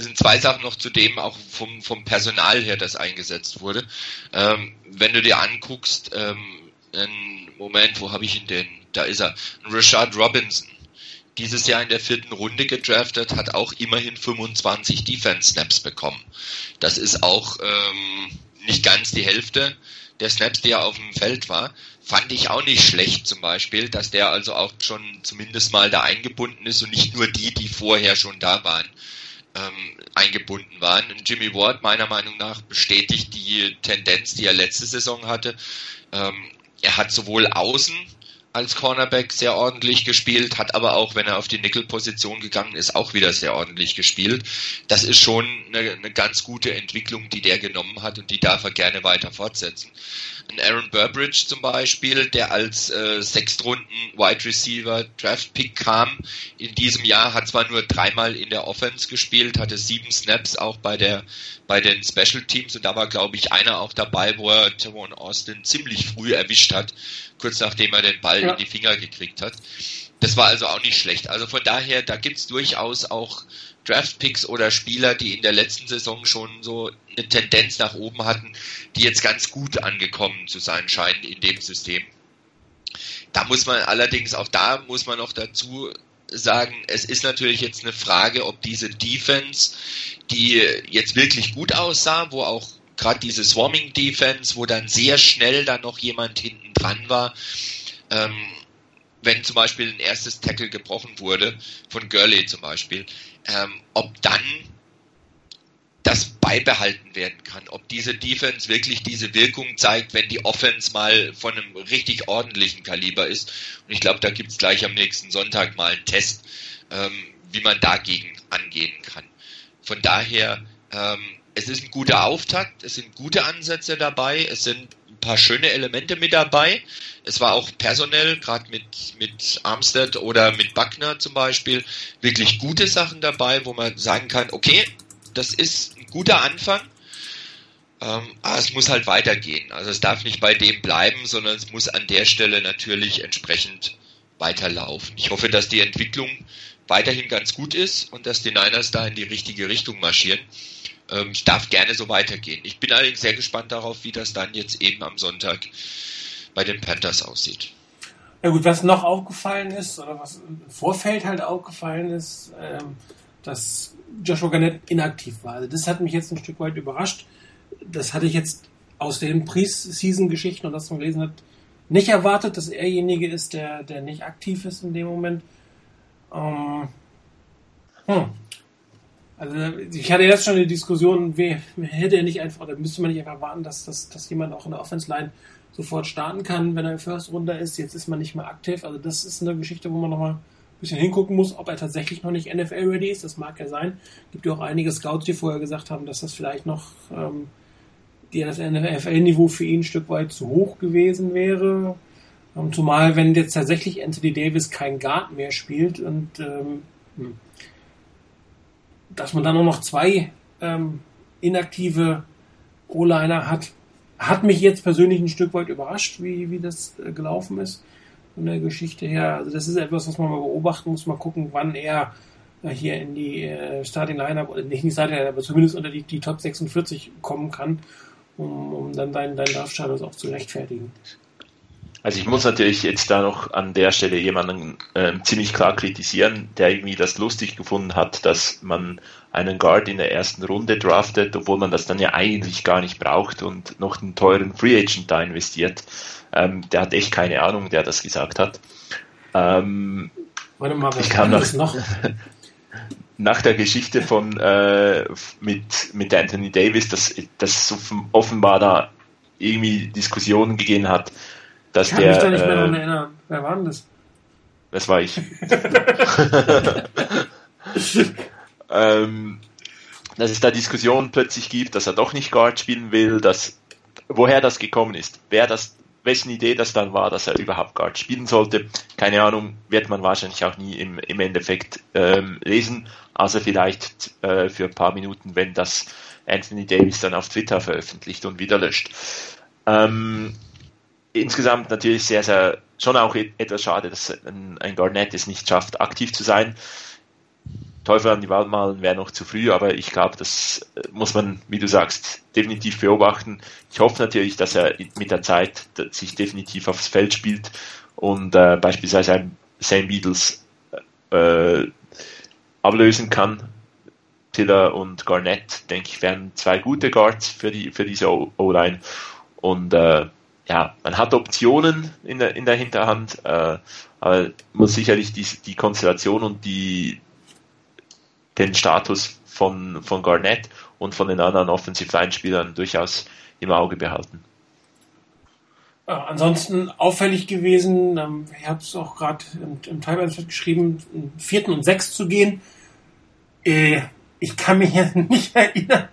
sind zwei Sachen noch zu dem, auch vom, vom Personal her, das eingesetzt wurde. Ähm, wenn du dir anguckst, ähm, einen Moment, wo habe ich ihn denn? Da ist er. Rashad Robinson dieses Jahr in der vierten Runde gedraftet, hat auch immerhin 25 Defense-Snaps bekommen. Das ist auch ähm, nicht ganz die Hälfte der Snaps, die er auf dem Feld war. Fand ich auch nicht schlecht zum Beispiel, dass der also auch schon zumindest mal da eingebunden ist und nicht nur die, die vorher schon da waren. Ähm, eingebunden waren. Und Jimmy Ward meiner Meinung nach bestätigt die Tendenz, die er letzte Saison hatte. Ähm, er hat sowohl außen als Cornerback sehr ordentlich gespielt, hat aber auch, wenn er auf die Nickel-Position gegangen ist, auch wieder sehr ordentlich gespielt. Das ist schon eine, eine ganz gute Entwicklung, die der genommen hat und die darf er gerne weiter fortsetzen. Ein Aaron Burbridge zum Beispiel, der als äh, Sechstrunden Wide Receiver Draft Pick kam in diesem Jahr, hat zwar nur dreimal in der Offense gespielt, hatte sieben Snaps auch bei der bei den Special Teams und da war glaube ich einer auch dabei, wo er Tavon Austin ziemlich früh erwischt hat, kurz nachdem er den Ball ja. in die Finger gekriegt hat. Das war also auch nicht schlecht. Also von daher, da gibt's durchaus auch Draftpicks oder Spieler, die in der letzten Saison schon so eine Tendenz nach oben hatten, die jetzt ganz gut angekommen zu sein scheinen in dem System. Da muss man allerdings, auch da muss man noch dazu sagen, es ist natürlich jetzt eine Frage, ob diese Defense, die jetzt wirklich gut aussah, wo auch gerade diese Swarming Defense, wo dann sehr schnell dann noch jemand hinten dran war, ähm, wenn zum Beispiel ein erstes Tackle gebrochen wurde, von Gurley zum Beispiel, ähm, ob dann das beibehalten werden kann, ob diese Defense wirklich diese Wirkung zeigt, wenn die Offense mal von einem richtig ordentlichen Kaliber ist. Und ich glaube, da gibt es gleich am nächsten Sonntag mal einen Test, ähm, wie man dagegen angehen kann. Von daher, ähm, es ist ein guter Auftakt, es sind gute Ansätze dabei, es sind paar schöne Elemente mit dabei. Es war auch personell, gerade mit, mit Armstead oder mit Buckner zum Beispiel, wirklich gute Sachen dabei, wo man sagen kann, okay, das ist ein guter Anfang, ähm, aber es muss halt weitergehen. Also es darf nicht bei dem bleiben, sondern es muss an der Stelle natürlich entsprechend weiterlaufen. Ich hoffe, dass die Entwicklung weiterhin ganz gut ist und dass die Niners da in die richtige Richtung marschieren. Ähm, darf gerne so weitergehen. Ich bin allerdings sehr gespannt darauf, wie das dann jetzt eben am Sonntag bei den Panthers aussieht. Ja gut, was noch aufgefallen ist, oder was im Vorfeld halt aufgefallen ist, ähm, dass Joshua Garnett inaktiv war. Also das hat mich jetzt ein Stück weit überrascht. Das hatte ich jetzt aus den Pre-Season-Geschichten und das man gelesen hat, nicht erwartet, dass er derjenige ist, der, der nicht aktiv ist in dem Moment. Ähm, hm. Also ich hatte jetzt schon eine Diskussion, hätte er nicht einfach, oder müsste man nicht einfach warten, dass, dass, dass jemand auch in der Offense Line sofort starten kann, wenn er in First Runde ist. Jetzt ist man nicht mehr aktiv. Also das ist eine Geschichte, wo man nochmal ein bisschen hingucken muss, ob er tatsächlich noch nicht NFL-ready ist. Das mag ja sein. Gibt ja auch einige Scouts, die vorher gesagt haben, dass das vielleicht noch ähm, die, das NFL-Niveau für ihn ein Stück weit zu hoch gewesen wäre. Ähm, zumal, wenn jetzt tatsächlich Anthony Davis kein Guard mehr spielt und ähm, hm, dass man dann nur noch zwei ähm, inaktive O-Liner hat, hat mich jetzt persönlich ein Stück weit überrascht, wie, wie das äh, gelaufen ist von der Geschichte her. Also das ist etwas, was man mal beobachten muss, mal gucken, wann er äh, hier in die äh, Starting Lineup, nicht in die Starting Lineup, aber zumindest unter die, die Top 46 kommen kann, um, um dann deinen dein Draftstatus auch zu rechtfertigen. Also ich muss natürlich jetzt da noch an der Stelle jemanden äh, ziemlich klar kritisieren, der irgendwie das lustig gefunden hat, dass man einen Guard in der ersten Runde draftet, obwohl man das dann ja eigentlich gar nicht braucht und noch einen teuren Free Agent da investiert. Ähm, der hat echt keine Ahnung, der das gesagt hat. Ähm, Warte mal, was ich kann das noch? nach der Geschichte von äh, mit, mit Anthony Davis, dass das offenbar da irgendwie Diskussionen gegeben hat, dass ich kann der. mich da nicht mehr daran äh, erinnern. Wer war denn das? Das war ich. ähm, dass es da Diskussionen plötzlich gibt, dass er doch nicht Guard spielen will, dass woher das gekommen ist, wer das, wessen Idee das dann war, dass er überhaupt Guard spielen sollte, keine Ahnung, wird man wahrscheinlich auch nie im, im Endeffekt ähm, lesen, also vielleicht äh, für ein paar Minuten, wenn das Anthony Davis dann auf Twitter veröffentlicht und wieder löscht. Ähm, insgesamt natürlich sehr, sehr, schon auch etwas schade, dass ein, Garnett es nicht schafft, aktiv zu sein. Teufel an die Wand malen wäre noch zu früh, aber ich glaube, das äh, muss man, wie du sagst, definitiv beobachten. Ich hoffe natürlich, dass er mit der Zeit sich definitiv aufs Feld spielt und äh, beispielsweise ein Sam Beatles äh, ablösen kann. Tiller und Garnett, denke ich, wären zwei gute Guards für die für diese O-Line und äh, ja, man hat Optionen in der, in der Hinterhand, äh, aber muss sicherlich die, die Konstellation und die, den Status von, von Garnett und von den anderen Offensive Line Spielern durchaus im Auge behalten. Ja, ansonsten auffällig gewesen, ähm, ich habe es auch gerade im, im Teilweise geschrieben, im vierten und sechs zu gehen. Äh, ich kann mich jetzt nicht erinnern,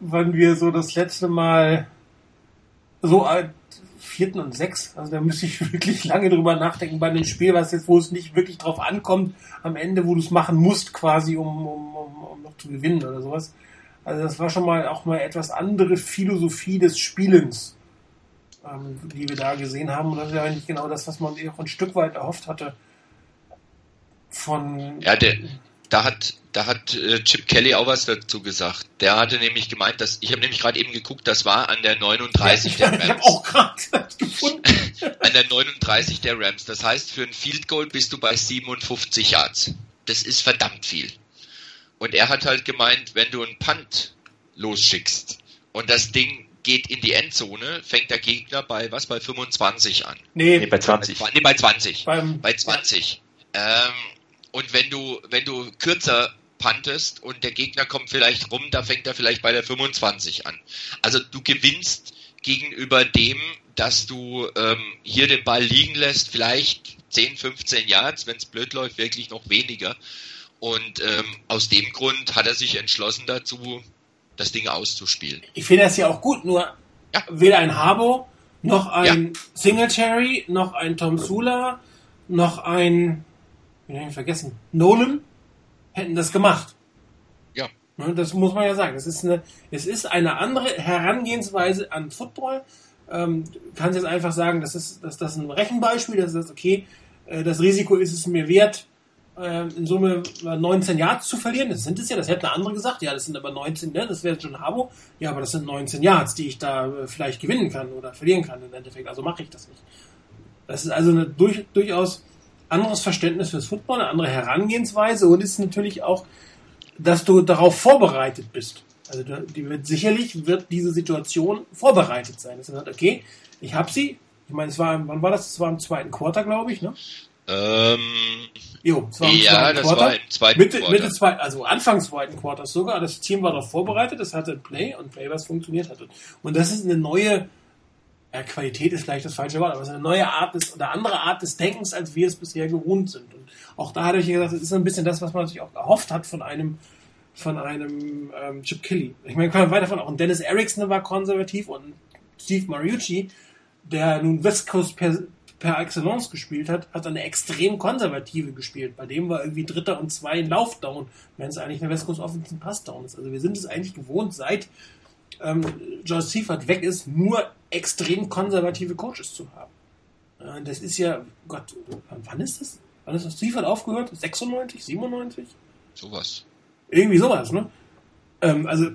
wann wir so das letzte Mal so äh, vierten und sechs, also da müsste ich wirklich lange drüber nachdenken bei dem Spiel, was jetzt, wo es nicht wirklich drauf ankommt, am Ende, wo du es machen musst, quasi, um, um, um, um noch zu gewinnen oder sowas. Also das war schon mal auch mal etwas andere Philosophie des Spielens, ähm, die wir da gesehen haben. Und das ist ja eigentlich genau das, was man auch ein Stück weit erhofft hatte von. Ja, der, da hat, da hat äh, Chip Kelly auch was dazu gesagt. Der hatte nämlich gemeint, dass ich habe nämlich gerade eben geguckt, das war an der 39 ja, der Rams. Ich habe auch gerade gefunden. an der 39 der Rams. Das heißt, für ein Field Goal bist du bei 57 Yards. Das ist verdammt viel. Und er hat halt gemeint, wenn du einen Punt losschickst und das Ding geht in die Endzone, fängt der Gegner bei was bei 25 an. Nee, nee bei 20. Nee, bei 20. Beim, bei 20. Ja. Ähm, und wenn du, wenn du kürzer puntest und der Gegner kommt vielleicht rum, da fängt er vielleicht bei der 25 an. Also du gewinnst gegenüber dem, dass du ähm, hier den Ball liegen lässt, vielleicht 10, 15 Yards, wenn es blöd läuft, wirklich noch weniger. Und ähm, aus dem Grund hat er sich entschlossen dazu, das Ding auszuspielen. Ich finde das ja auch gut, nur ja. weder ein Harbo, noch ein ja. Singletary, noch ein Tom Sula, noch ein den habe ich vergessen, Nolan hätten das gemacht. Ja. Ne, das muss man ja sagen. Es ist eine, es ist eine andere Herangehensweise an Football. Ähm, du kannst jetzt einfach sagen, das ist, das, das ein Rechenbeispiel, das ist okay, äh, das Risiko ist es mir wert, äh, in Summe 19 Yards zu verlieren. Das sind es ja, das hätte eine andere gesagt. Ja, das sind aber 19, ne? das wäre John Harbo. Ja, aber das sind 19 Yards, die ich da äh, vielleicht gewinnen kann oder verlieren kann im Endeffekt. Also mache ich das nicht. Das ist also eine durch, durchaus anderes Verständnis fürs Football, eine andere Herangehensweise und ist natürlich auch, dass du darauf vorbereitet bist. Also die wird, sicherlich wird diese Situation vorbereitet sein. Das heißt, okay, ich habe sie. Ich meine, es war, wann war das? Es war im zweiten Quarter, glaube ich, ne? Ähm, jo, es war im ja, das Quarter. war im zweiten Mitte, Quarter. Mitte zwei, also Anfang zweiten Quarters sogar. Das Team war darauf vorbereitet, es hatte Play und Play, was funktioniert hatte. Und das ist eine neue ja, Qualität ist vielleicht das falsche Wort, aber es ist eine neue Art des, oder andere Art des Denkens, als wir es bisher gewohnt sind. Und auch da hatte ich gesagt, es ist ein bisschen das, was man natürlich auch erhofft hat von einem, von einem ähm, Chip Kelly. Ich meine, kann man weiter von auch ein Dennis Erickson war konservativ und Steve Mariucci, der nun West Coast per, per Excellence gespielt hat, hat eine extrem konservative gespielt. Bei dem war irgendwie Dritter und zwei in Laufdown, wenn es eigentlich eine West Coast Offensive Passdown ist. Also wir sind es eigentlich gewohnt, seit ähm, George Seifert weg ist, nur extrem konservative Coaches zu haben. Äh, das ist ja, Gott, wann ist das? Wann ist das Seifert aufgehört? 96, 97? Sowas. Irgendwie sowas, ne? Ähm, also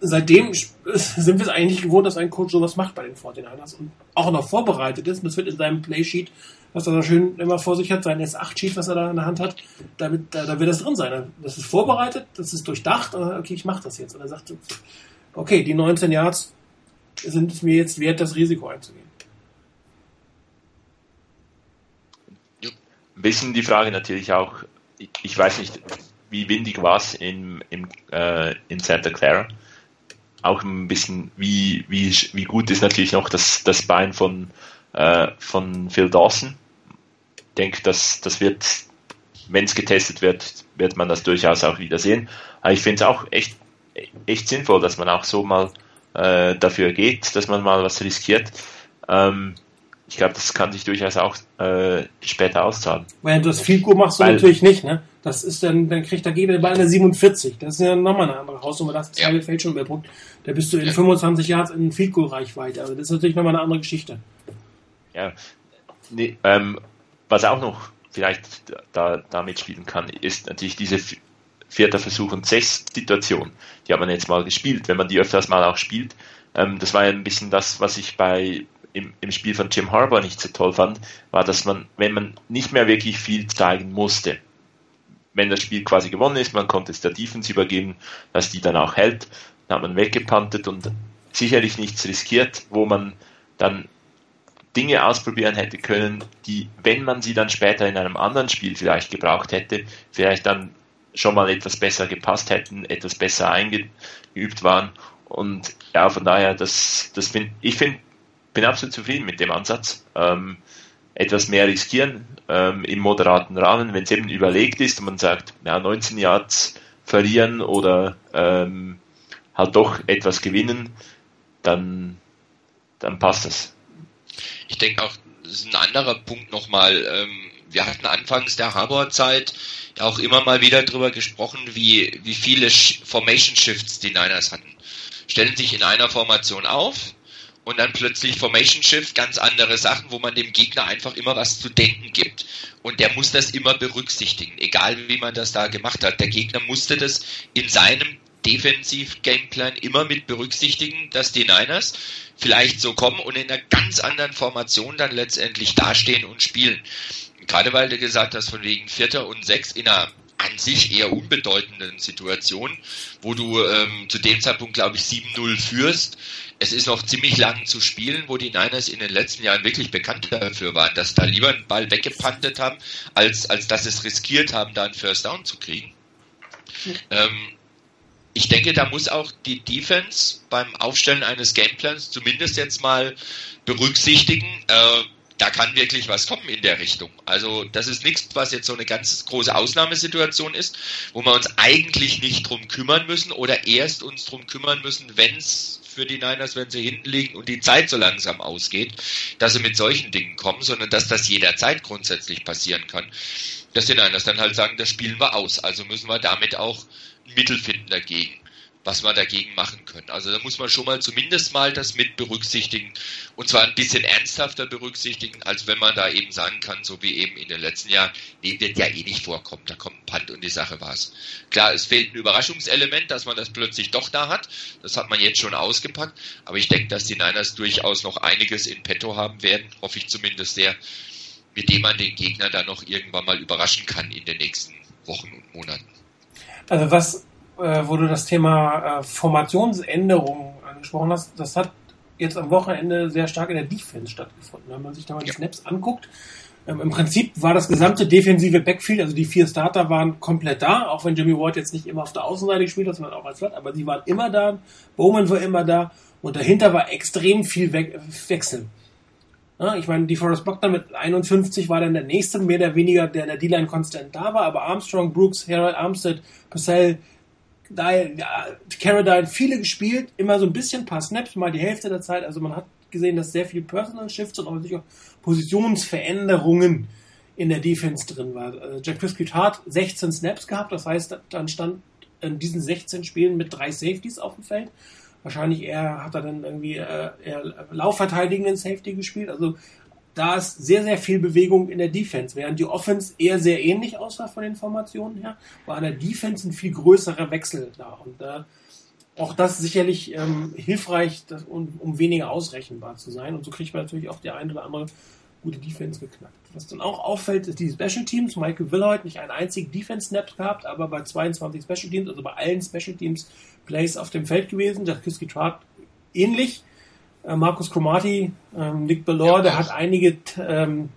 seitdem sind wir es eigentlich gewohnt, dass ein Coach sowas macht bei den 49ers und auch noch vorbereitet ist. Das wird in seinem Playsheet, was er da schön immer vor sich hat, sein S8-Sheet, was er da in der Hand hat, damit, da, da wird das drin sein. Das ist vorbereitet, das ist durchdacht, okay, ich mache das jetzt. Und er sagt, okay, die 19 Yards sind es mir jetzt wert, das Risiko einzugehen. Ein bisschen die Frage natürlich auch, ich weiß nicht, wie windig war es in, in, äh, in Santa Clara. Auch ein bisschen, wie, wie, wie gut ist natürlich noch das, das Bein von, äh, von Phil Dawson. Ich denke, das, das wird, wenn es getestet wird, wird man das durchaus auch wieder sehen. Aber ich finde es auch echt echt sinnvoll, dass man auch so mal äh, dafür geht, dass man mal was riskiert. Ähm, ich glaube, das kann sich durchaus auch äh, später auszahlen. Weil das Fico machst du Weil, natürlich nicht, ne? Das ist dann, dann kriegt der Gegner bei einer 47. Das ist ja nochmal eine andere Hausnummer. Das ja. Feld schon überbrückt. Da bist du in ja. 25 Jahren in Fico Reichweite. Also das ist natürlich nochmal eine andere Geschichte. Ja. Nee, ähm, was auch noch vielleicht da, da mitspielen kann, ist natürlich diese vierter Versuch und sechs Situation. Die hat man jetzt mal gespielt, wenn man die öfters mal auch spielt. Ähm, das war ja ein bisschen das, was ich bei im, im Spiel von Jim Harbour nicht so toll fand, war, dass man, wenn man nicht mehr wirklich viel zeigen musste, wenn das Spiel quasi gewonnen ist, man konnte es der Defense übergeben, dass die dann auch hält, dann hat man weggepantet und sicherlich nichts riskiert, wo man dann Dinge ausprobieren hätte können, die, wenn man sie dann später in einem anderen Spiel vielleicht gebraucht hätte, vielleicht dann schon mal etwas besser gepasst hätten, etwas besser eingeübt waren. Und ja, von daher, das, das find, ich find, bin absolut zufrieden mit dem Ansatz. Ähm, etwas mehr riskieren ähm, im moderaten Rahmen, wenn es eben überlegt ist und man sagt, ja, 19 Yards verlieren oder ähm, halt doch etwas gewinnen, dann, dann passt das. Ich denke auch, das ist ein anderer Punkt nochmal. Ähm, wir hatten anfangs der Harbour-Zeit auch immer mal wieder drüber gesprochen, wie, wie viele Formation Shifts die Niners hatten. Stellen sich in einer Formation auf, und dann plötzlich Formation Shift, ganz andere Sachen, wo man dem Gegner einfach immer was zu denken gibt. Und der muss das immer berücksichtigen, egal wie man das da gemacht hat. Der Gegner musste das in seinem Defensiv-Gameplan immer mit berücksichtigen, dass die Niners vielleicht so kommen und in einer ganz anderen Formation dann letztendlich dastehen und spielen. Gerade weil du gesagt hast, von wegen Vierter und Sechs in einer an sich eher unbedeutenden Situation, wo du ähm, zu dem Zeitpunkt, glaube ich, 7-0 führst, es ist noch ziemlich lang zu spielen, wo die Niners in den letzten Jahren wirklich bekannt dafür waren, dass da lieber einen Ball weggepantet haben, als, als dass es riskiert haben, da einen First Down zu kriegen. Ähm, ich denke, da muss auch die Defense beim Aufstellen eines Gameplans zumindest jetzt mal berücksichtigen, äh, da kann wirklich was kommen in der Richtung. Also das ist nichts, was jetzt so eine ganz große Ausnahmesituation ist, wo wir uns eigentlich nicht drum kümmern müssen oder erst uns drum kümmern müssen, wenn es für die Niners, wenn sie hinten liegen und die Zeit so langsam ausgeht, dass sie mit solchen Dingen kommen, sondern dass das jederzeit grundsätzlich passieren kann. Dass die Niners dann halt sagen, das spielen wir aus. Also müssen wir damit auch Mittel finden dagegen was wir dagegen machen können. Also da muss man schon mal zumindest mal das mit berücksichtigen und zwar ein bisschen ernsthafter berücksichtigen, als wenn man da eben sagen kann, so wie eben in den letzten Jahren, nee, wird ja eh nicht vorkommen, da kommt ein Punt und die Sache war's. Klar, es fehlt ein Überraschungselement, dass man das plötzlich doch da hat, das hat man jetzt schon ausgepackt, aber ich denke, dass die Niners durchaus noch einiges in petto haben werden, hoffe ich zumindest sehr, mit dem man den Gegner dann noch irgendwann mal überraschen kann in den nächsten Wochen und Monaten. Also was äh, wo du das Thema äh, Formationsänderung angesprochen hast, das hat jetzt am Wochenende sehr stark in der Defense stattgefunden. Wenn man sich da mal die Snaps anguckt, ähm, im Prinzip war das gesamte defensive Backfield, also die vier Starter waren komplett da, auch wenn Jimmy Ward jetzt nicht immer auf der Außenseite gespielt hat, sondern auch als Flat, aber sie waren immer da, Bowman war immer da und dahinter war extrem viel We Wechsel. Ja, ich meine, die Forrest Buckner mit 51 war dann der nächste, mehr oder weniger, der in der D-Line konstant da war, aber Armstrong, Brooks, Harold Armstead, Purcell, daher, ja, Caradine viele gespielt, immer so ein bisschen, ein paar Snaps, mal die Hälfte der Zeit. Also man hat gesehen, dass sehr viel Personal Shifts und auch sicher Positionsveränderungen in der Defense drin war. Also Jack Prescott hat 16 Snaps gehabt, das heißt, dann stand in diesen 16 Spielen mit drei Safeties auf dem Feld. Wahrscheinlich eher hat er dann irgendwie äh, eher laufverteidigenden Safety gespielt. Also da ist sehr, sehr viel Bewegung in der Defense, während die Offense eher sehr ähnlich aussah von den Formationen her, war an der Defense ein viel größerer Wechsel da. Und äh, auch das sicherlich ähm, hilfreich, das, um, um weniger ausrechenbar zu sein. Und so kriegt man natürlich auch die ein oder andere gute Defense geknackt. Was dann auch auffällt, ist die Special Teams. Michael Willhoit nicht einen einzigen Defense Snap gehabt, aber bei 22 Special Teams, also bei allen Special Teams Plays auf dem Feld gewesen. Der Kiski Trart ähnlich. Äh, Markus Cromarty, ähm, Nick Bellor, ja, der hat einige ähm,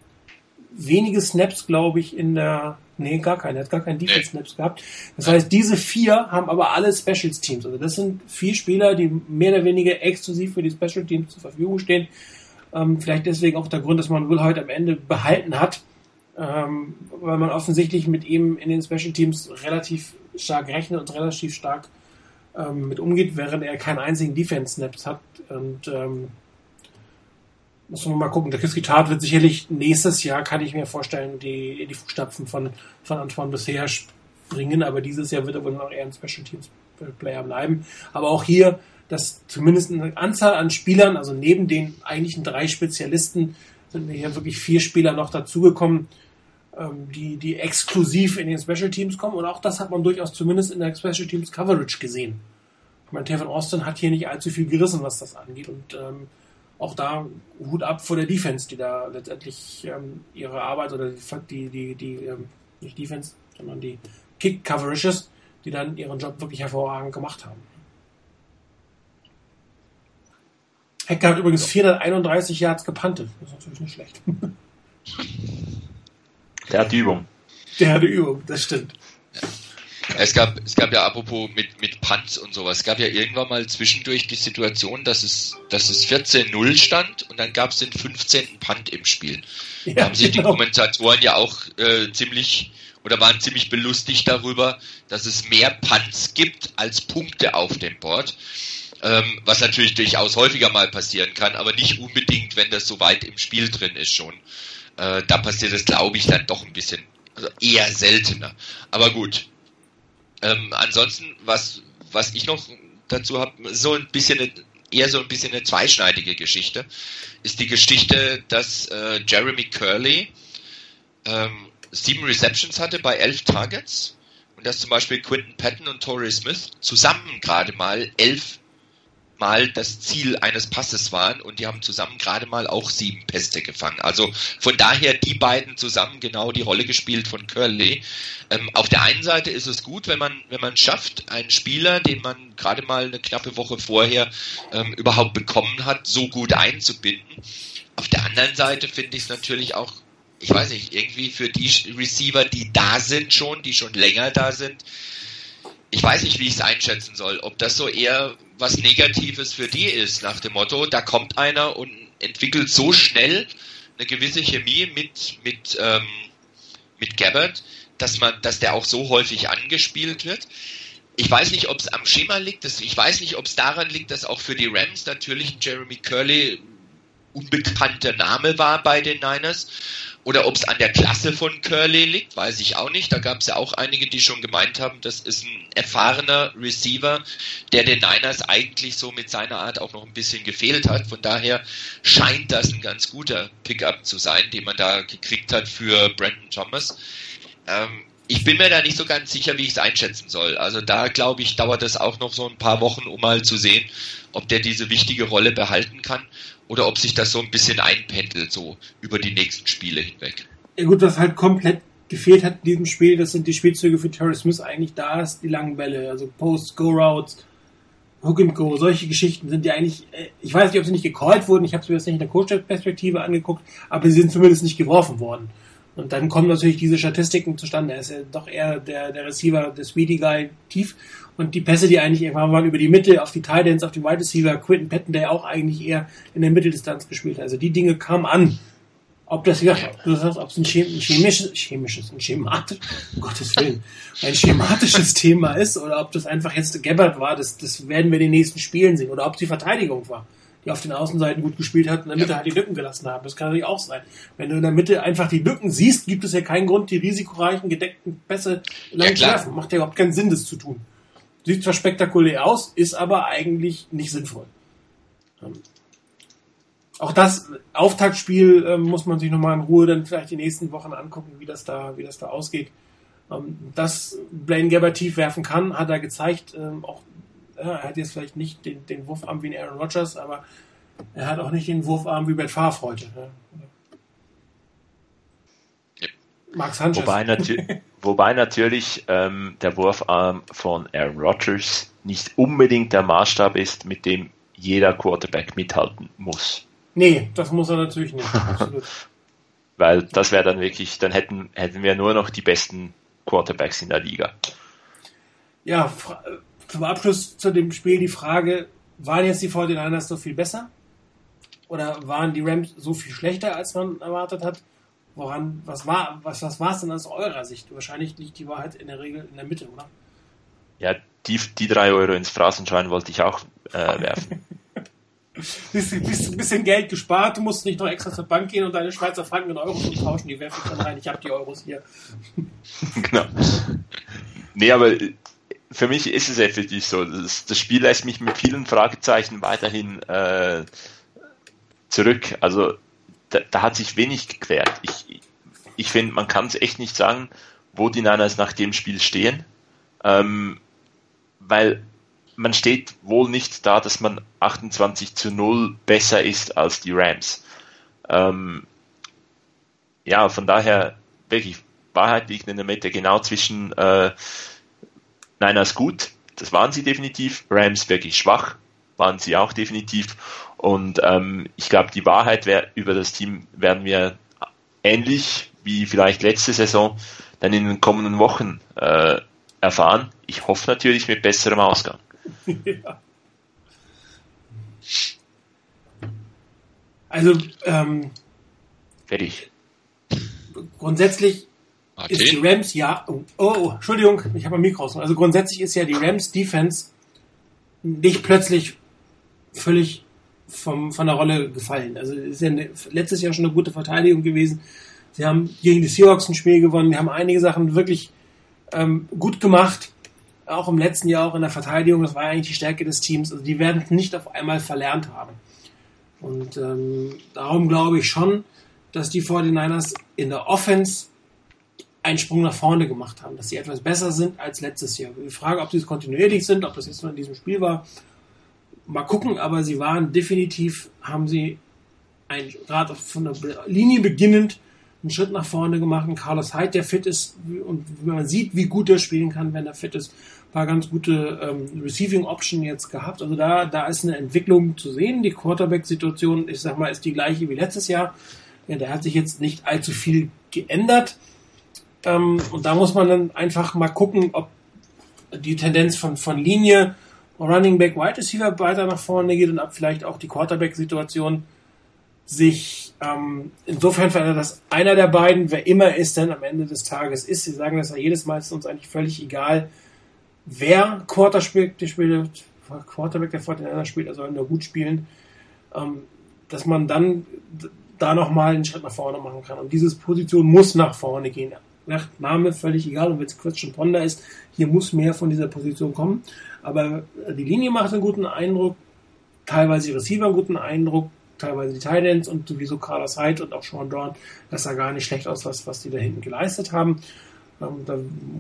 wenige Snaps, glaube ich, in der Nee, gar keine. Er hat gar keinen Defense-Snaps nee. gehabt. Das heißt, diese vier haben aber alle Specials-Teams. Also das sind vier Spieler, die mehr oder weniger exklusiv für die Special-Teams zur Verfügung stehen. Ähm, vielleicht deswegen auch der Grund, dass man Will heute am Ende behalten hat, ähm, weil man offensichtlich mit ihm in den Special-Teams relativ stark rechnet und relativ stark ähm, mit umgeht, während er keinen einzigen Defense-Snaps hat. Und ähm, muss man mal gucken. Der Kiski Tat wird sicherlich nächstes Jahr, kann ich mir vorstellen, die, die Fußstapfen von, von Antoine bisher springen, aber dieses Jahr wird er wohl noch eher ein Special Teams Player bleiben. Aber auch hier, dass zumindest eine Anzahl an Spielern, also neben den eigentlichen drei Spezialisten, sind hier wirklich vier Spieler noch dazugekommen, die, die exklusiv in den Special Teams kommen. Und auch das hat man durchaus zumindest in der Special Teams Coverage gesehen. Ich meine, Tevin Austin hat hier nicht allzu viel gerissen, was das angeht. Und ähm, auch da Hut ab vor der Defense, die da letztendlich ähm, ihre Arbeit oder die, die, die, ähm, nicht Defense, sondern die Kick-Coverages, die dann ihren Job wirklich hervorragend gemacht haben. Hecker hat übrigens 431 Yards gepantet. Das ist natürlich nicht schlecht. Der hat die Übung. Der hat die Übung, das stimmt. Es gab, es gab ja apropos mit, mit Punts und sowas, es gab ja irgendwann mal zwischendurch die Situation, dass es, dass es 14-0 stand und dann gab es den 15. Punt im Spiel. Ja, da haben sich genau. die Kommentatoren ja auch äh, ziemlich oder waren ziemlich belustigt darüber, dass es mehr Punts gibt als Punkte auf dem Board. Ähm, was natürlich durchaus häufiger mal passieren kann, aber nicht unbedingt, wenn das so weit im Spiel drin ist schon. Äh, da passiert es, glaube ich, dann doch ein bisschen, also eher seltener. Aber gut. Ähm, ansonsten, was, was ich noch dazu habe, so ein bisschen eine, eher so ein bisschen eine zweischneidige Geschichte, ist die Geschichte, dass äh, Jeremy Curley ähm, sieben Receptions hatte bei elf Targets und dass zum Beispiel Quinton Patton und Torrey Smith zusammen gerade mal elf Mal das Ziel eines Passes waren und die haben zusammen gerade mal auch sieben Pässe gefangen. Also von daher die beiden zusammen genau die Rolle gespielt von Curley. Ähm, auf der einen Seite ist es gut, wenn man wenn man schafft, einen Spieler, den man gerade mal eine knappe Woche vorher ähm, überhaupt bekommen hat, so gut einzubinden. Auf der anderen Seite finde ich es natürlich auch ich weiß nicht, irgendwie für die Receiver, die da sind schon, die schon länger da sind, ich weiß nicht, wie ich es einschätzen soll. Ob das so eher was Negatives für die ist, nach dem Motto, da kommt einer und entwickelt so schnell eine gewisse Chemie mit, mit, ähm, mit Gabbard, dass man, dass der auch so häufig angespielt wird. Ich weiß nicht, ob es am Schema liegt. ich weiß nicht, ob es daran liegt, dass auch für die Rams natürlich Jeremy Curley unbekannter Name war bei den Niners oder ob es an der Klasse von Curley liegt, weiß ich auch nicht. Da gab es ja auch einige, die schon gemeint haben, das ist ein erfahrener Receiver, der den Niners eigentlich so mit seiner Art auch noch ein bisschen gefehlt hat. Von daher scheint das ein ganz guter Pickup zu sein, den man da gekriegt hat für Brandon Thomas. Ähm, ich bin mir da nicht so ganz sicher, wie ich es einschätzen soll. Also da glaube ich, dauert es auch noch so ein paar Wochen, um mal zu sehen, ob der diese wichtige Rolle behalten kann oder ob sich das so ein bisschen einpendelt, so über die nächsten Spiele hinweg. Ja gut, was halt komplett gefehlt hat in diesem Spiel, das sind die Spielzüge für Terry Smith eigentlich da ist, die langen Bälle, also Post, Go-Routes, Hook and Go, solche Geschichten sind ja eigentlich, äh, ich weiß nicht, ob sie nicht gecallt wurden, ich habe es mir jetzt nicht in der Coach-Perspektive angeguckt, aber sie sind zumindest nicht geworfen worden. Und dann kommen natürlich diese Statistiken zustande. Er ist ja doch eher der, der Receiver, der Speedy Guy tief. Und die Pässe, die eigentlich irgendwann waren über die Mitte auf die Titans, auf die Wide Receiver, Quinton Patton, der ja auch eigentlich eher in der Mitteldistanz gespielt hat. Also die Dinge kamen an. Ob das, ja, du sagst, ob es ein chemisches, chemisches, ein schematisch, um Gottes Willen, ein schematisches Thema ist oder ob das einfach jetzt Gabbard war, das, das werden wir in den nächsten Spielen sehen. Oder ob die Verteidigung war die auf den Außenseiten gut gespielt hat, in der Mitte ja. halt die Lücken gelassen haben. Das kann natürlich auch sein. Wenn du in der Mitte einfach die Lücken siehst, gibt es ja keinen Grund, die risikoreichen, gedeckten Pässe lang ja, zu werfen. Macht ja überhaupt keinen Sinn, das zu tun. Sieht zwar spektakulär aus, ist aber eigentlich nicht sinnvoll. Ähm, auch das Auftaktspiel äh, muss man sich nochmal in Ruhe dann vielleicht die nächsten Wochen angucken, wie das da, wie das da ausgeht. Ähm, dass Blaine Gabbert tief werfen kann, hat er gezeigt. Ähm, auch er hat jetzt vielleicht nicht den, den Wurfarm wie ein Aaron Rodgers, aber er hat auch nicht den Wurfarm wie Brett Favre heute. Ne? Max Sanchez. Wobei, natür wobei natürlich ähm, der Wurfarm von Aaron Rodgers nicht unbedingt der Maßstab ist, mit dem jeder Quarterback mithalten muss. Nee, das muss er natürlich nicht. Weil das wäre dann wirklich, dann hätten, hätten wir nur noch die besten Quarterbacks in der Liga. Ja, zum Abschluss zu dem Spiel die Frage, waren jetzt die 49ers so viel besser? Oder waren die Rams so viel schlechter, als man erwartet hat? Woran, was war, was, was war es denn aus eurer Sicht? Wahrscheinlich liegt die Wahrheit in der Regel in der Mitte, oder? Ja, die, die drei Euro ins Phrasenschwein wollte ich auch äh, werfen. bist, bist ein bisschen Geld gespart, du musst nicht noch extra zur Bank gehen und deine Schweizer Franken in Euros umtauschen, die werfe ich dann rein, ich habe die Euros hier. genau. Nee, aber für mich ist es effektiv so. Das, das, Spiel lässt mich mit vielen Fragezeichen weiterhin äh, zurück. Also da, da, hat sich wenig geklärt. Ich, ich finde, man kann es echt nicht sagen, wo die Niners nach dem Spiel stehen, ähm, weil man steht wohl nicht da, dass man 28 zu 0 besser ist als die Rams. Ähm, ja, von daher wirklich Wahrheit liegt in der Mitte genau zwischen äh, Niners gut, das waren sie definitiv. Rams wirklich schwach, waren sie auch definitiv. Und ähm, ich glaube, die Wahrheit wär, über das Team werden wir ähnlich wie vielleicht letzte Saison dann in den kommenden Wochen äh, erfahren. Ich hoffe natürlich mit besserem Ausgang. ja. Also, ähm, fertig. Grundsätzlich Martin? ist die Rams, ja, oh, oh Entschuldigung, ich habe ein Mikro raus. Also grundsätzlich ist ja die Rams Defense nicht plötzlich völlig vom, von der Rolle gefallen. Also ist ja eine, letztes Jahr schon eine gute Verteidigung gewesen. Sie haben gegen die Seahawks ein Spiel gewonnen. Die haben einige Sachen wirklich ähm, gut gemacht. Auch im letzten Jahr auch in der Verteidigung. Das war eigentlich die Stärke des Teams. Also die werden nicht auf einmal verlernt haben. Und ähm, darum glaube ich schon, dass die 49ers in der Offense einen Sprung nach vorne gemacht haben, dass sie etwas besser sind als letztes Jahr. Die Frage, ob sie es kontinuierlich sind, ob das jetzt nur in diesem Spiel war, mal gucken, aber sie waren definitiv, haben sie gerade von der Linie beginnend einen Schritt nach vorne gemacht. Und Carlos Hyde, der fit ist und man sieht, wie gut er spielen kann, wenn er fit ist, paar ganz gute ähm, Receiving Option jetzt gehabt. Also da, da ist eine Entwicklung zu sehen. Die Quarterback-Situation, ich sag mal, ist die gleiche wie letztes Jahr. Ja, da hat sich jetzt nicht allzu viel geändert. Ähm, und da muss man dann einfach mal gucken, ob die Tendenz von, von Linie, Running Back, Wide Receiver weiter nach vorne geht und ob vielleicht auch die Quarterback-Situation sich ähm, insofern verändert, dass einer der beiden, wer immer es denn am Ende des Tages ist, sie sagen das ja jedes Mal, ist uns eigentlich völlig egal, wer Quarterback der spielt, Quarterback der Fortnite spielt, er soll nur gut spielen, ähm, dass man dann da nochmal einen Schritt nach vorne machen kann. Und diese Position muss nach vorne gehen. Nach Name völlig egal, wenn es Christian Ponder ist, hier muss mehr von dieser Position kommen. Aber die Linie macht einen guten Eindruck, teilweise die Receiver einen guten Eindruck, teilweise die Titans und sowieso Carlos Hyde und auch Sean Dorn, das sah gar nicht schlecht aus, was, was die da hinten geleistet haben. Ähm, da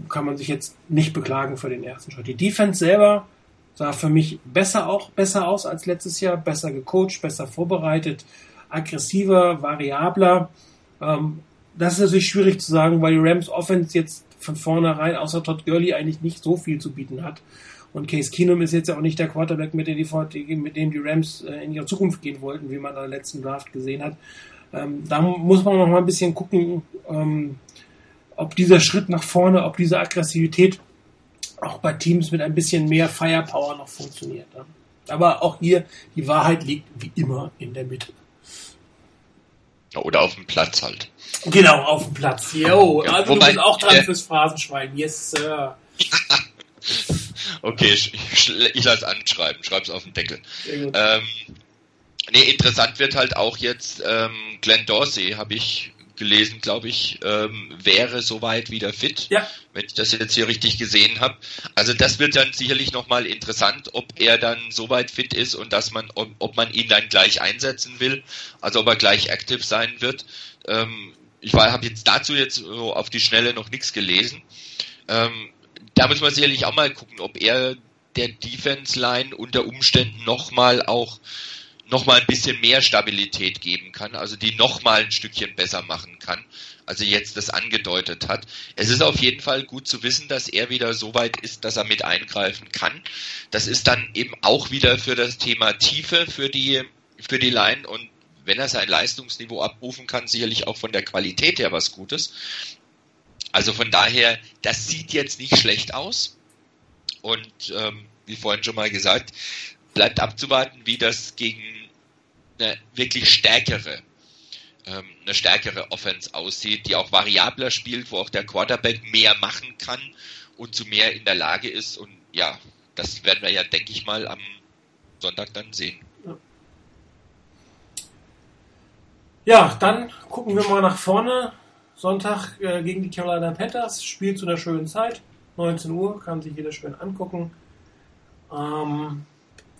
kann man sich jetzt nicht beklagen für den ersten Schritt. Die Defense selber sah für mich besser auch besser aus als letztes Jahr, besser gecoacht, besser vorbereitet, aggressiver, variabler. Ähm, das ist natürlich schwierig zu sagen, weil die Rams Offense jetzt von vornherein außer Todd Gurley eigentlich nicht so viel zu bieten hat. Und Case Keenum ist jetzt ja auch nicht der Quarterback, mit dem die, mit dem die Rams äh, in ihre Zukunft gehen wollten, wie man in der letzten Draft gesehen hat. Ähm, da muss man noch mal ein bisschen gucken, ähm, ob dieser Schritt nach vorne, ob diese Aggressivität auch bei Teams mit ein bisschen mehr Firepower noch funktioniert. Aber auch hier, die Wahrheit liegt wie immer in der Mitte. Oder auf dem Platz halt. Genau, auf dem Platz. Jo, ja, also wobei, du bist auch dran äh, fürs Phrasenschwein. Yes, Sir. okay, ich, ich, lasse anschreiben. Schreib's auf den Deckel. Ähm, nee, interessant wird halt auch jetzt ähm, Glenn Dorsey, habe ich gelesen, glaube ich, ähm, wäre soweit wieder fit, ja. wenn ich das jetzt hier richtig gesehen habe. Also das wird dann sicherlich nochmal interessant, ob er dann soweit fit ist und dass man, ob, ob, man ihn dann gleich einsetzen will, also ob er gleich aktiv sein wird. Ähm, ich habe jetzt dazu jetzt so auf die Schnelle noch nichts gelesen. Ähm, da muss man sicherlich auch mal gucken, ob er der Defense Line unter Umständen nochmal auch noch mal ein bisschen mehr Stabilität geben kann, also die noch mal ein Stückchen besser machen kann, als er jetzt das angedeutet hat. Es ist auf jeden Fall gut zu wissen, dass er wieder so weit ist, dass er mit eingreifen kann. Das ist dann eben auch wieder für das Thema Tiefe für die für die Line und wenn er sein Leistungsniveau abrufen kann, sicherlich auch von der Qualität her was Gutes. Also von daher, das sieht jetzt nicht schlecht aus. Und ähm, wie vorhin schon mal gesagt, bleibt abzuwarten, wie das gegen eine wirklich stärkere, ähm, eine stärkere Offense aussieht, die auch variabler spielt, wo auch der Quarterback mehr machen kann und zu mehr in der Lage ist. Und ja, das werden wir ja, denke ich mal, am Sonntag dann sehen. Ja, dann gucken wir mal nach vorne. Sonntag äh, gegen die Carolina Panthers. Spiel zu einer schönen Zeit. 19 Uhr, kann sich jeder schön angucken. Ähm,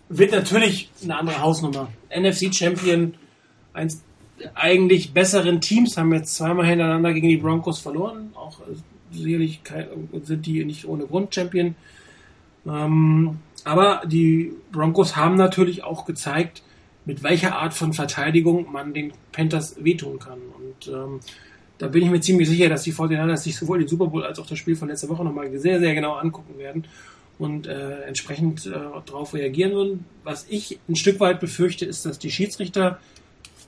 wird natürlich eine andere Hausnummer. NFC Champion, eins eigentlich besseren Teams, haben jetzt zweimal hintereinander gegen die Broncos verloren. Auch äh, sicherlich sind die nicht ohne Grund Champion. Ähm, aber die Broncos haben natürlich auch gezeigt, mit welcher Art von Verteidigung man den Panthers wehtun kann. Und ähm, da bin ich mir ziemlich sicher, dass die 49ers sich sowohl den Super Bowl als auch das Spiel von letzter Woche nochmal sehr, sehr genau angucken werden und äh, entsprechend äh, darauf reagieren würden. Was ich ein Stück weit befürchte, ist, dass die Schiedsrichter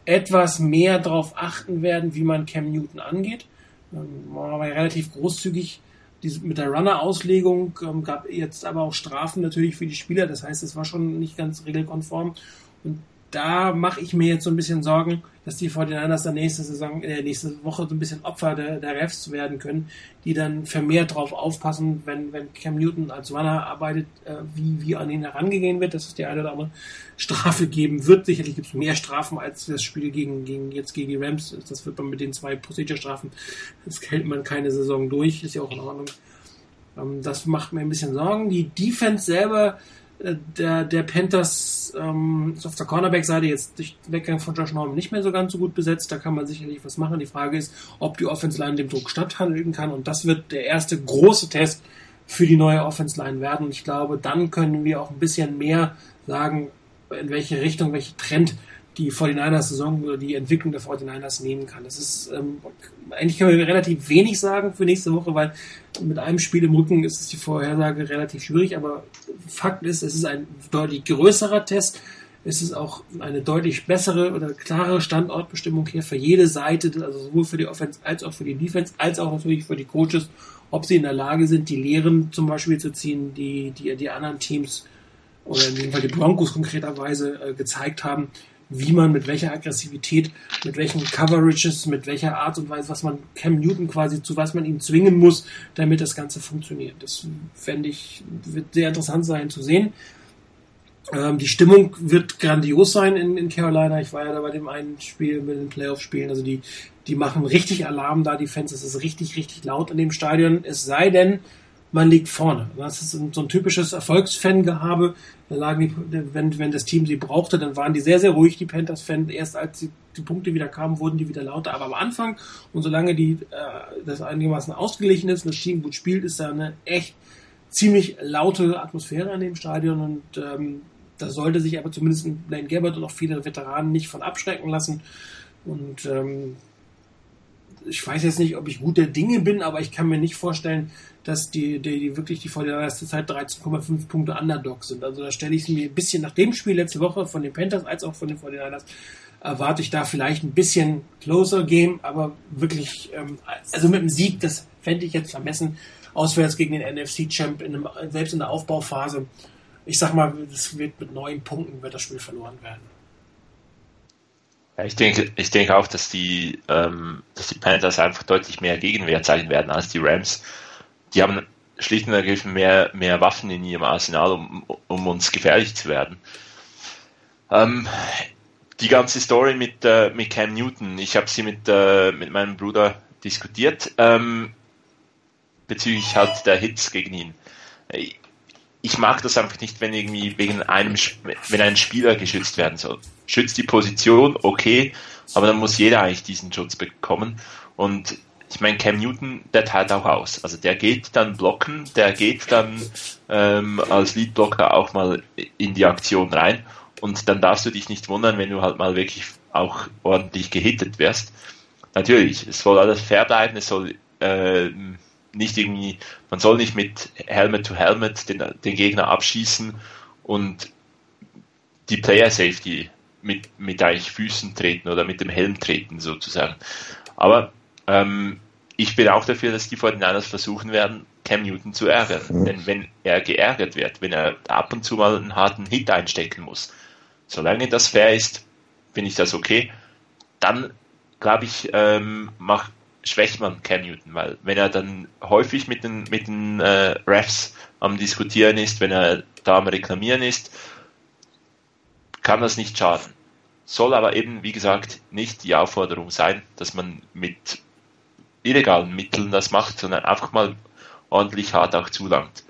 etwas mehr darauf achten werden, wie man Cam Newton angeht. Ähm, war relativ großzügig diese, mit der Runner-Auslegung ähm, gab jetzt aber auch Strafen natürlich für die Spieler. Das heißt, es war schon nicht ganz regelkonform. Und da mache ich mir jetzt so ein bisschen Sorgen, dass die 49ers dann nächste Saison, äh, nächste Woche so ein bisschen Opfer der, der Refs werden können, die dann vermehrt drauf aufpassen, wenn, wenn Cam Newton als Runner arbeitet, äh, wie, wie an ihn herangehen wird, dass es die eine oder andere Strafe geben wird. Sicherlich gibt es mehr Strafen als das Spiel gegen, gegen, jetzt gegen die Rams. Das wird man mit den zwei Procedure-Strafen, das hält man keine Saison durch, ist ja auch in Ordnung. Ähm, das macht mir ein bisschen Sorgen. Die Defense selber, der, der Panthers ähm, ist auf der Cornerback-Seite jetzt durch den Weggang von Josh Norman nicht mehr so ganz so gut besetzt. Da kann man sicherlich was machen. Die Frage ist, ob die Offense-Line dem Druck statthandeln kann. Und das wird der erste große Test für die neue Offense-Line werden. Und ich glaube, dann können wir auch ein bisschen mehr sagen, in welche Richtung, welche Trend die 49ers-Saison oder die Entwicklung der 49ers nehmen kann. Das ist, ähm, eigentlich können wir relativ wenig sagen für nächste Woche, weil mit einem Spiel im Rücken ist die Vorhersage relativ schwierig, aber Fakt ist, es ist ein deutlich größerer Test. Es ist auch eine deutlich bessere oder klare Standortbestimmung hier für jede Seite, also sowohl für die Offense als auch für die Defense, als auch natürlich für die Coaches, ob sie in der Lage sind, die Lehren zum Beispiel zu ziehen, die die, die anderen Teams oder in dem Fall die Broncos konkreterweise äh, gezeigt haben, wie man mit welcher Aggressivität, mit welchen Coverages, mit welcher Art und Weise, was man Cam Newton quasi, zu was man ihn zwingen muss, damit das Ganze funktioniert. Das fände ich, wird sehr interessant sein zu sehen. Ähm, die Stimmung wird grandios sein in, in Carolina. Ich war ja da bei dem einen Spiel mit den Playoff-Spielen. Also die, die machen richtig Alarm da, die Fans. Es ist richtig, richtig laut in dem Stadion. Es sei denn, man liegt vorne. Das ist so ein typisches Erfolgsfangehabe. Da lagen die, wenn, wenn das Team sie brauchte, dann waren die sehr, sehr ruhig, die Panthers-Fans. Erst als die, die, Punkte wieder kamen, wurden die wieder lauter. Aber am Anfang und solange die, äh, das einigermaßen ausgeglichen ist und das Team gut spielt, ist da eine echt ziemlich laute Atmosphäre in dem Stadion und ähm, da sollte sich aber zumindest Blaine Gabbard und auch viele Veteranen nicht von abschrecken lassen. Und ähm, ich weiß jetzt nicht, ob ich guter Dinge bin, aber ich kann mir nicht vorstellen, dass die, die, die wirklich die vor der ersten Zeit 13,5 Punkte Underdog sind. Also da stelle ich es mir ein bisschen nach dem Spiel letzte Woche von den Panthers als auch von den 49ers erwarte ich da vielleicht ein bisschen closer Game, aber wirklich, ähm, also mit dem Sieg, das fände ich jetzt vermessen, auswärts gegen den NFC-Champ, selbst in der Aufbauphase. Ich sag mal, das wird mit neun Punkten wird das Spiel verloren werden. Ich denke, ich denke auch, dass die, ähm, dass die Panthers einfach deutlich mehr Gegenwehr zeigen werden als die Rams die haben schlicht und ergreifend mehr, mehr Waffen in ihrem Arsenal, um, um uns gefährlich zu werden. Ähm, die ganze Story mit, äh, mit Cam Newton, ich habe sie mit, äh, mit meinem Bruder diskutiert, ähm, bezüglich halt der Hits gegen ihn. Ich mag das einfach nicht, wenn irgendwie wegen einem, wenn ein Spieler geschützt werden soll. Schützt die Position, okay, aber dann muss jeder eigentlich diesen Schutz bekommen. Und ich meine, Cam Newton, der teilt auch aus. Also der geht dann blocken, der geht dann ähm, als Leadblocker auch mal in die Aktion rein. Und dann darfst du dich nicht wundern, wenn du halt mal wirklich auch ordentlich gehittet wirst. Natürlich, es soll alles fair bleiben, es soll äh, nicht irgendwie, man soll nicht mit Helmet to Helmet den, den Gegner abschießen und die Player Safety mit, mit eigentlich Füßen treten oder mit dem Helm treten sozusagen. Aber ähm, ich bin auch dafür, dass die 49ers versuchen werden, Cam Newton zu ärgern. Mhm. Denn wenn er geärgert wird, wenn er ab und zu mal einen harten Hit einstecken muss, solange das fair ist, finde ich das okay. Dann, glaube ich, ähm, macht, schwächt man Cam Newton, weil wenn er dann häufig mit den, mit den äh, Refs am Diskutieren ist, wenn er da am Reklamieren ist, kann das nicht schaden. Soll aber eben, wie gesagt, nicht die Aufforderung sein, dass man mit illegalen Mitteln das macht, sondern einfach mal ordentlich hart auch zulangt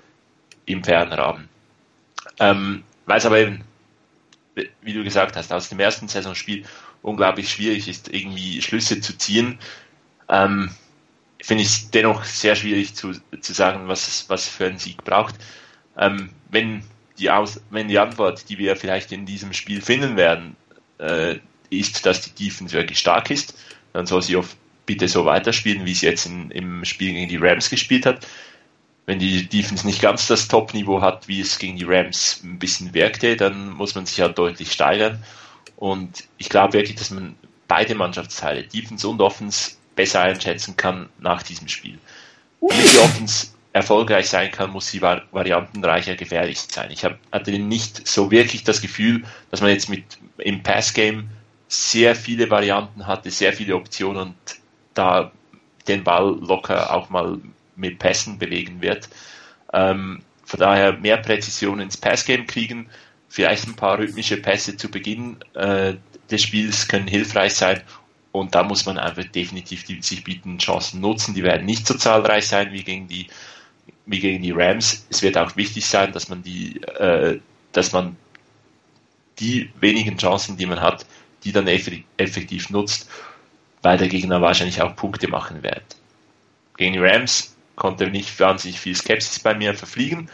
im Fernrahmen. Ähm, weil es aber eben, wie du gesagt hast, aus dem ersten Saisonspiel unglaublich schwierig ist, irgendwie Schlüsse zu ziehen, ähm, finde ich dennoch sehr schwierig zu, zu sagen, was was für einen Sieg braucht. Ähm, wenn, die Aus, wenn die Antwort, die wir vielleicht in diesem Spiel finden werden, äh, ist, dass die Defense wirklich stark ist, dann soll sie auf bitte so weiterspielen, wie es jetzt in, im Spiel gegen die Rams gespielt hat. Wenn die Defense nicht ganz das Top-Niveau hat, wie es gegen die Rams ein bisschen wirkte, dann muss man sich halt deutlich steigern. Und ich glaube wirklich, dass man beide Mannschaftsteile, Defense und Offense, besser einschätzen kann nach diesem Spiel. Damit die Offense erfolgreich sein kann, muss sie variantenreicher gefährlich sein. Ich hab, hatte nicht so wirklich das Gefühl, dass man jetzt mit im Passgame sehr viele Varianten hatte, sehr viele Optionen und da den Ball locker auch mal mit Pässen bewegen wird. Ähm, von daher mehr Präzision ins Passgame kriegen, vielleicht ein paar rhythmische Pässe zu Beginn äh, des Spiels können hilfreich sein und da muss man einfach definitiv die sich bietenden Chancen nutzen. Die werden nicht so zahlreich sein wie gegen die wie gegen die Rams. Es wird auch wichtig sein, dass man die, äh, dass man die wenigen Chancen, die man hat, die dann effektiv nutzt, weil der Gegner wahrscheinlich auch Punkte machen wird. Gegen die Rams konnte nicht wahnsinnig viel Skepsis bei mir verfliegen.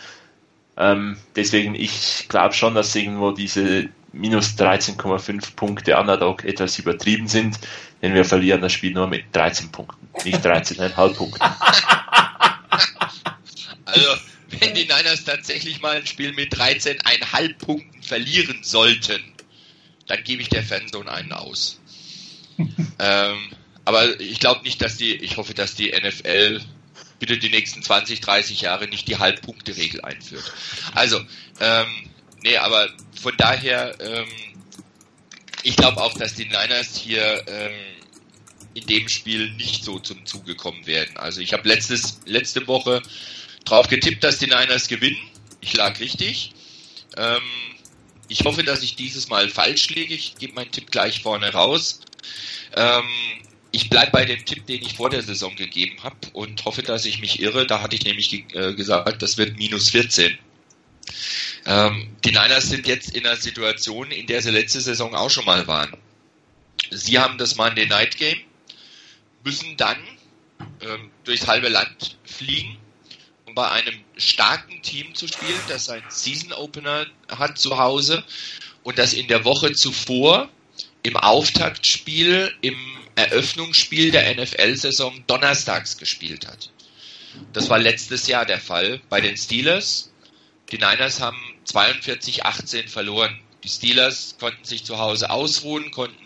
Ähm, deswegen, ich glaube schon, dass irgendwo diese minus 13,5 Punkte Underdog etwas übertrieben sind, denn wir verlieren das Spiel nur mit 13 Punkten, nicht 13,5 Punkten. Also, wenn die Niners tatsächlich mal ein Spiel mit 13,5 Punkten verlieren sollten, dann gebe ich der Fanzone einen aus. ähm, aber ich glaube nicht, dass die, ich hoffe, dass die NFL bitte die nächsten 20, 30 Jahre nicht die Halbpunkte-Regel einführt. Also, ähm, nee, aber von daher, ähm, ich glaube auch, dass die Niners hier ähm, in dem Spiel nicht so zum Zuge kommen werden. Also ich habe letztes letzte Woche drauf getippt, dass die Niners gewinnen. Ich lag richtig. Ähm, ich hoffe, dass ich dieses Mal falsch liege. Ich gebe meinen Tipp gleich vorne raus. Ähm, ich bleibe bei dem Tipp, den ich vor der Saison gegeben habe und hoffe, dass ich mich irre. Da hatte ich nämlich äh, gesagt, das wird minus 14. Ähm, die Niners sind jetzt in einer Situation, in der sie letzte Saison auch schon mal waren. Sie haben das Monday Night Game, müssen dann ähm, durchs halbe Land fliegen bei einem starken Team zu spielen, das einen Season Opener hat zu Hause und das in der Woche zuvor im Auftaktspiel, im Eröffnungsspiel der NFL-Saison donnerstags gespielt hat. Das war letztes Jahr der Fall bei den Steelers. Die Niners haben 42-18 verloren. Die Steelers konnten sich zu Hause ausruhen, konnten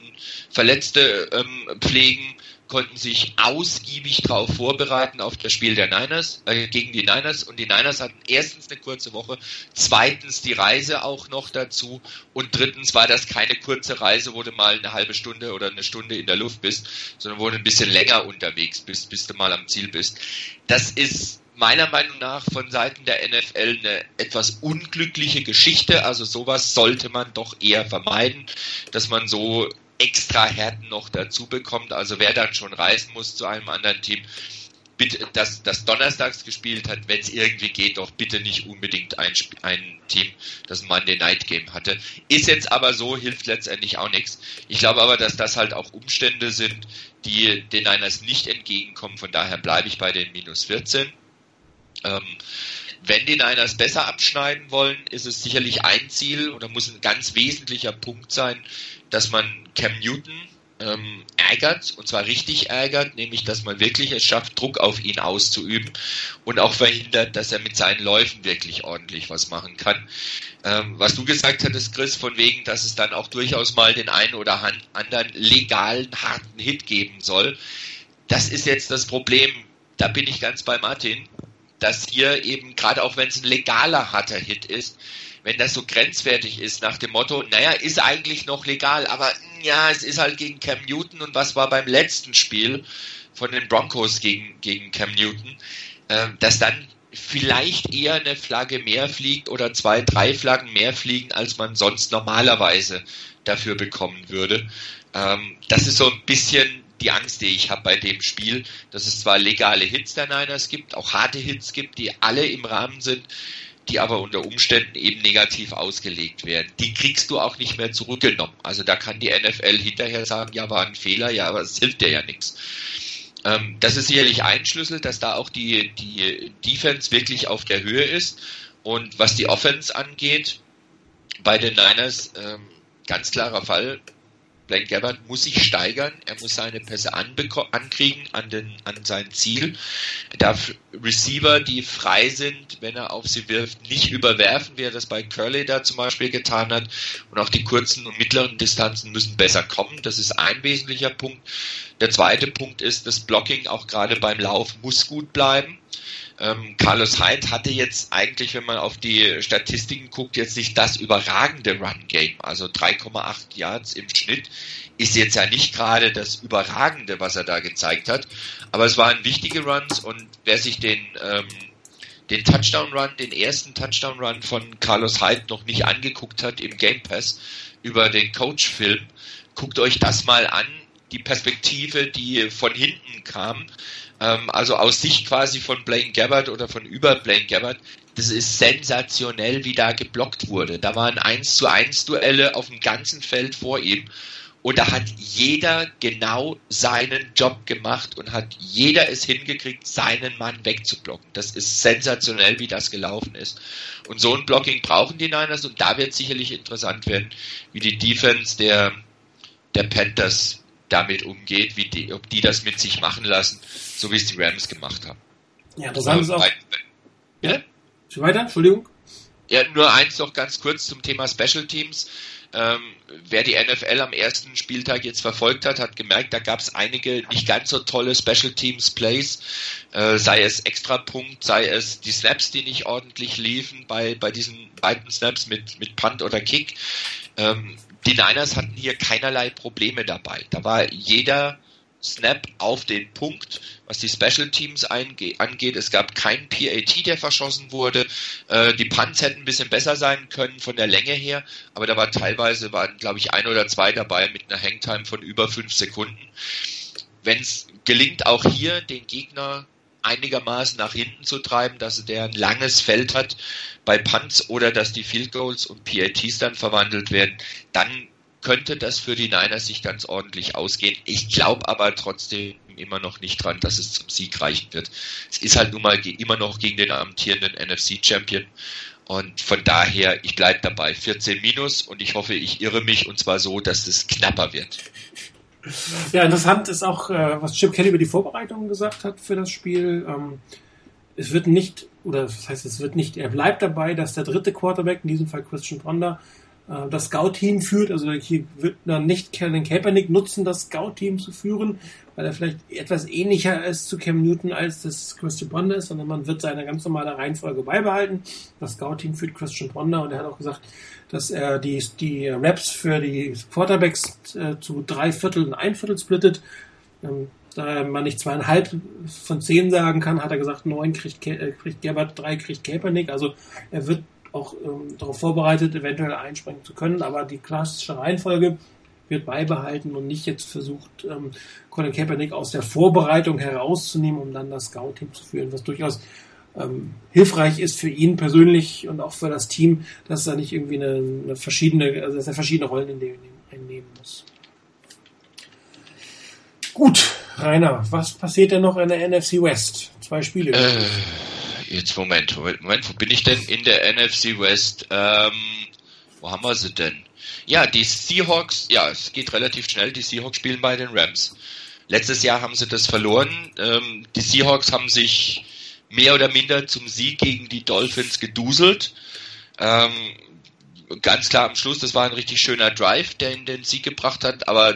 Verletzte ähm, pflegen, konnten sich ausgiebig darauf vorbereiten auf das Spiel der Niners äh, gegen die Niners und die Niners hatten erstens eine kurze Woche, zweitens die Reise auch noch dazu und drittens war das keine kurze Reise, wo du mal eine halbe Stunde oder eine Stunde in der Luft bist, sondern wo du ein bisschen länger unterwegs bist, bis du mal am Ziel bist. Das ist meiner Meinung nach von Seiten der NFL eine etwas unglückliche Geschichte. Also sowas sollte man doch eher vermeiden, dass man so extra Härten noch dazu bekommt. Also wer dann schon reisen muss zu einem anderen Team, bitte, das, das donnerstags gespielt hat, wenn es irgendwie geht, doch bitte nicht unbedingt ein, ein Team, das ein Monday Night Game hatte. Ist jetzt aber so, hilft letztendlich auch nichts. Ich glaube aber, dass das halt auch Umstände sind, die den Niners nicht entgegenkommen. Von daher bleibe ich bei den minus 14. Ähm, wenn die Niners besser abschneiden wollen, ist es sicherlich ein Ziel oder muss ein ganz wesentlicher Punkt sein, dass man Cam Newton ähm, ärgert, und zwar richtig ärgert, nämlich dass man wirklich es schafft, Druck auf ihn auszuüben und auch verhindert, dass er mit seinen Läufen wirklich ordentlich was machen kann. Ähm, was du gesagt hattest, Chris, von wegen, dass es dann auch durchaus mal den einen oder anderen legalen, harten Hit geben soll, das ist jetzt das Problem. Da bin ich ganz bei Martin, dass hier eben, gerade auch wenn es ein legaler harter Hit ist, wenn das so grenzwertig ist, nach dem Motto, naja, ist eigentlich noch legal, aber ja, es ist halt gegen Cam Newton und was war beim letzten Spiel von den Broncos gegen, gegen Cam Newton, äh, dass dann vielleicht eher eine Flagge mehr fliegt oder zwei, drei Flaggen mehr fliegen, als man sonst normalerweise dafür bekommen würde. Ähm, das ist so ein bisschen die Angst, die ich habe bei dem Spiel, dass es zwar legale Hits der Niners gibt, auch harte Hits gibt, die alle im Rahmen sind, die aber unter Umständen eben negativ ausgelegt werden. Die kriegst du auch nicht mehr zurückgenommen. Also da kann die NFL hinterher sagen, ja, war ein Fehler, ja, aber es hilft dir ja nichts. Ähm, das ist sicherlich ein Schlüssel, dass da auch die, die Defense wirklich auf der Höhe ist. Und was die Offense angeht, bei den Niners, ähm, ganz klarer Fall, Blaine Gabbard muss sich steigern, er muss seine Pässe ankriegen an, den, an sein Ziel. Er darf Receiver, die frei sind, wenn er auf sie wirft, nicht überwerfen, wie er das bei Curley da zum Beispiel getan hat. Und auch die kurzen und mittleren Distanzen müssen besser kommen. Das ist ein wesentlicher Punkt. Der zweite Punkt ist, das Blocking auch gerade beim Lauf muss gut bleiben. Ähm, Carlos Hyde hatte jetzt eigentlich, wenn man auf die Statistiken guckt, jetzt nicht das überragende Run-Game. Also 3,8 Yards im Schnitt ist jetzt ja nicht gerade das Überragende, was er da gezeigt hat. Aber es waren wichtige Runs und wer sich den, ähm, den Touchdown-Run, den ersten Touchdown-Run von Carlos Hyde noch nicht angeguckt hat im Game Pass über den Coach-Film, guckt euch das mal an. Die Perspektive, die von hinten kam, ähm, also aus Sicht quasi von Blaine Gabbard oder von über Blaine Gabbard, das ist sensationell, wie da geblockt wurde. Da waren 1 zu 1 Duelle auf dem ganzen Feld vor ihm. Und da hat jeder genau seinen Job gemacht und hat jeder es hingekriegt, seinen Mann wegzublocken. Das ist sensationell, wie das gelaufen ist. Und so ein Blocking brauchen die Niners und da wird sicherlich interessant werden, wie die Defense der, der Panthers damit umgeht, wie die, ob die das mit sich machen lassen, so wie es die Rams gemacht haben. Ja, das haben sie auch. Ja? Schon weiter? Entschuldigung. Ja, nur eins noch ganz kurz zum Thema Special Teams. Ähm, wer die NFL am ersten Spieltag jetzt verfolgt hat, hat gemerkt, da gab es einige nicht ganz so tolle Special Teams Plays, äh, sei es Extrapunkt, sei es die Snaps, die nicht ordentlich liefen bei, bei diesen beiden Snaps mit, mit Punt oder Kick. Ähm, die Niners hatten hier keinerlei Probleme dabei. Da war jeder Snap auf den Punkt, was die Special Teams angeht. Es gab keinen PAT, der verschossen wurde. Äh, die Punts hätten ein bisschen besser sein können von der Länge her, aber da war teilweise, waren glaube ich ein oder zwei dabei mit einer Hangtime von über fünf Sekunden. Wenn es gelingt, auch hier den Gegner einigermaßen nach hinten zu treiben, dass der ein langes Feld hat bei Punts oder dass die Field Goals und PATs dann verwandelt werden, dann könnte das für die Niners sich ganz ordentlich ausgehen. Ich glaube aber trotzdem immer noch nicht dran, dass es zum Sieg reichen wird. Es ist halt nun mal immer noch gegen den amtierenden NFC-Champion. Und von daher, ich bleibe dabei. 14 minus und ich hoffe, ich irre mich und zwar so, dass es knapper wird. Ja, interessant ist auch, äh, was Chip Kelly über die Vorbereitungen gesagt hat für das Spiel. Ähm, es wird nicht, oder das heißt, es wird nicht, er bleibt dabei, dass der dritte Quarterback, in diesem Fall Christian Ponder, äh, das Scout-Team führt. Also hier wird dann nicht Kellen Kaepernick nutzen, das Scout-Team zu führen, weil er vielleicht etwas ähnlicher ist zu Cam Newton, als das Christian Ponder ist, sondern man wird seine ganz normale Reihenfolge beibehalten. Das Scout-Team führt Christian Ponder und er hat auch gesagt, dass er die, die Raps für die Quarterbacks äh, zu drei Viertel und ein Viertel splittet. Ähm, da man nicht zweieinhalb von zehn sagen kann, hat er gesagt, neun kriegt, äh, kriegt Gerbert, drei kriegt Kaepernick. Also er wird auch ähm, darauf vorbereitet, eventuell einspringen zu können, aber die klassische Reihenfolge wird beibehalten und nicht jetzt versucht, ähm, Colin Kaepernick aus der Vorbereitung herauszunehmen, um dann das Scout-Team zu führen, was durchaus ähm, hilfreich ist für ihn persönlich und auch für das Team, dass er nicht irgendwie eine, eine verschiedene, also dass er verschiedene Rollen in dem, einnehmen muss. Gut, Rainer, was passiert denn noch in der NFC West? Zwei Spiele. Äh, jetzt Moment, Moment, Moment, wo bin ich denn in der NFC West? Ähm, wo haben wir sie denn? Ja, die Seahawks, ja, es geht relativ schnell, die Seahawks spielen bei den Rams. Letztes Jahr haben sie das verloren. Ähm, die Seahawks haben sich mehr oder minder zum Sieg gegen die Dolphins geduselt. Ähm, ganz klar am Schluss, das war ein richtig schöner Drive, der in den Sieg gebracht hat, aber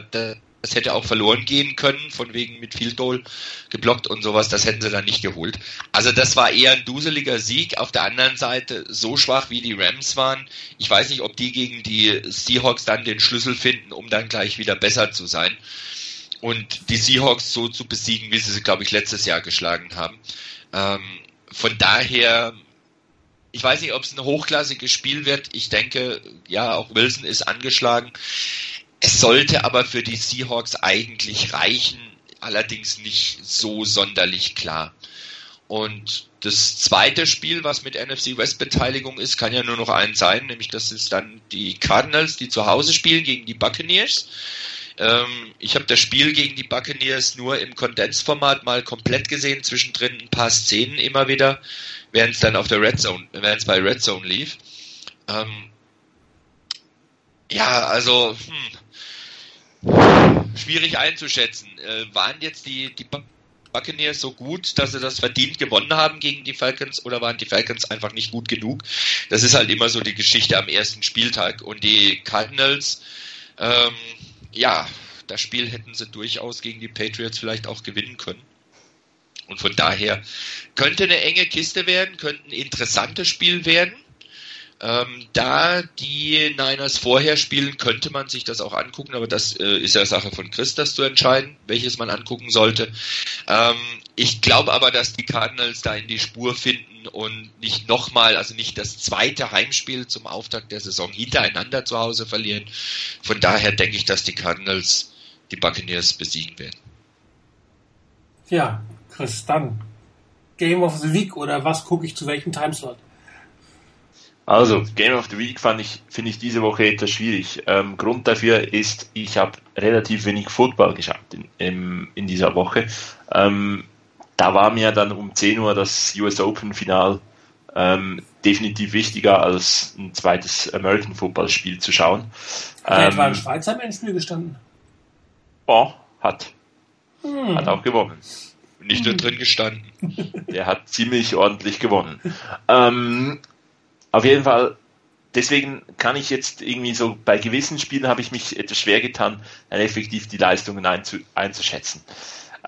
das hätte auch verloren gehen können, von wegen mit Field Goal geblockt und sowas, das hätten sie dann nicht geholt. Also das war eher ein duseliger Sieg. Auf der anderen Seite, so schwach wie die Rams waren, ich weiß nicht, ob die gegen die Seahawks dann den Schlüssel finden, um dann gleich wieder besser zu sein. Und die Seahawks so zu besiegen, wie sie sie, glaube ich, letztes Jahr geschlagen haben. Ähm, von daher, ich weiß nicht, ob es ein hochklassiges Spiel wird. Ich denke, ja, auch Wilson ist angeschlagen. Es sollte aber für die Seahawks eigentlich reichen, allerdings nicht so sonderlich klar. Und das zweite Spiel, was mit NFC West Beteiligung ist, kann ja nur noch eins sein, nämlich das ist dann die Cardinals, die zu Hause spielen gegen die Buccaneers. Ähm, ich habe das Spiel gegen die Buccaneers nur im Kondensformat mal komplett gesehen, zwischendrin ein paar Szenen immer wieder, während es dann auf der Red Zone, während es bei Red Zone lief. Ähm, ja, also hm, schwierig einzuschätzen. Äh, waren jetzt die, die Buccaneers so gut, dass sie das verdient gewonnen haben gegen die Falcons oder waren die Falcons einfach nicht gut genug? Das ist halt immer so die Geschichte am ersten Spieltag. Und die Cardinals, ähm, ja, das Spiel hätten sie durchaus gegen die Patriots vielleicht auch gewinnen können. Und von daher könnte eine enge Kiste werden, könnte ein interessantes Spiel werden. Ähm, da die Niners vorher spielen, könnte man sich das auch angucken, aber das äh, ist ja Sache von Chris, das zu entscheiden, welches man angucken sollte. Ähm, ich glaube aber, dass die Cardinals da in die Spur finden und nicht nochmal, also nicht das zweite Heimspiel zum Auftakt der Saison hintereinander zu Hause verlieren. Von daher denke ich, dass die Cardinals die Buccaneers besiegen werden. Ja, Chris, dann Game of the Week oder was gucke ich zu welchem Timeslot? Also, Game of the Week fand ich, finde ich diese Woche etwas schwierig. Ähm, Grund dafür ist, ich habe relativ wenig Football geschaut in, in, in dieser Woche. Ähm, da war mir dann um 10 Uhr das US Open Final ähm, definitiv wichtiger als ein zweites American Football Spiel zu schauen. Hat ähm, etwa ein Schweizer im Spiel gestanden? Oh, hat. Hm. Hat auch gewonnen. Nicht nur drin gestanden. Der hat ziemlich ordentlich gewonnen. Ähm, auf jeden Fall, deswegen kann ich jetzt irgendwie so, bei gewissen Spielen habe ich mich etwas schwer getan, effektiv die Leistungen einzu, einzuschätzen.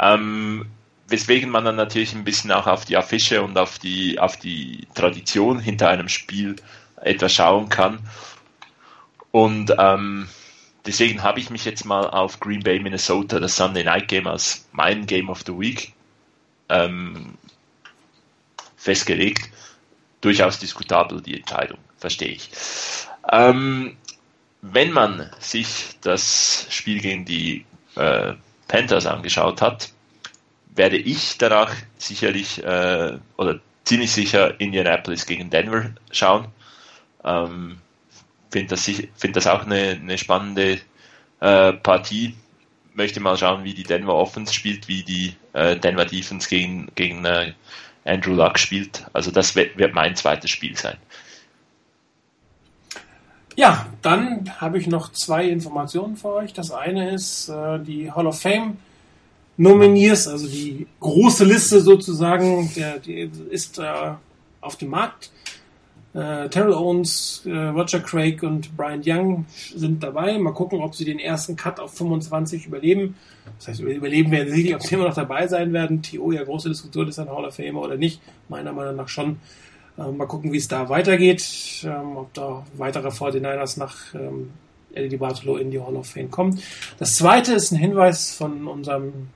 Ähm, weswegen man dann natürlich ein bisschen auch auf die Affische und auf die, auf die Tradition hinter einem Spiel etwas schauen kann. Und ähm, deswegen habe ich mich jetzt mal auf Green Bay, Minnesota, das Sunday Night Game als mein Game of the Week ähm, festgelegt durchaus diskutabel, die Entscheidung, verstehe ich. Ähm, wenn man sich das Spiel gegen die äh, Panthers angeschaut hat, werde ich danach sicherlich äh, oder ziemlich sicher Indianapolis gegen Denver schauen. Ähm, Finde das, find das auch eine, eine spannende äh, Partie. Möchte mal schauen, wie die Denver Offense spielt, wie die äh, Denver Defense gegen, gegen äh, Andrew Luck spielt. Also das wird, mein zweites Spiel sein. Ja, dann habe ich noch zwei Informationen für euch. Das eine ist äh, die Hall of Fame Nomineers, also die große Liste sozusagen, der, die ist äh, auf dem Markt. Äh, Terrell Owens, äh, Roger Craig und Brian Young sind dabei. Mal gucken, ob sie den ersten Cut auf 25 überleben. Das heißt, überleben werden sie nicht, ob sie immer noch dabei sein werden. TO, ja, große Diskussion, ist ein Hall of Famer oder nicht. Meiner Meinung nach schon. Ähm, mal gucken, wie es da weitergeht. Ähm, ob da weitere 49ers nach ähm, Eddie Bartolo in die Hall of Fame kommen. Das zweite ist ein Hinweis von unserem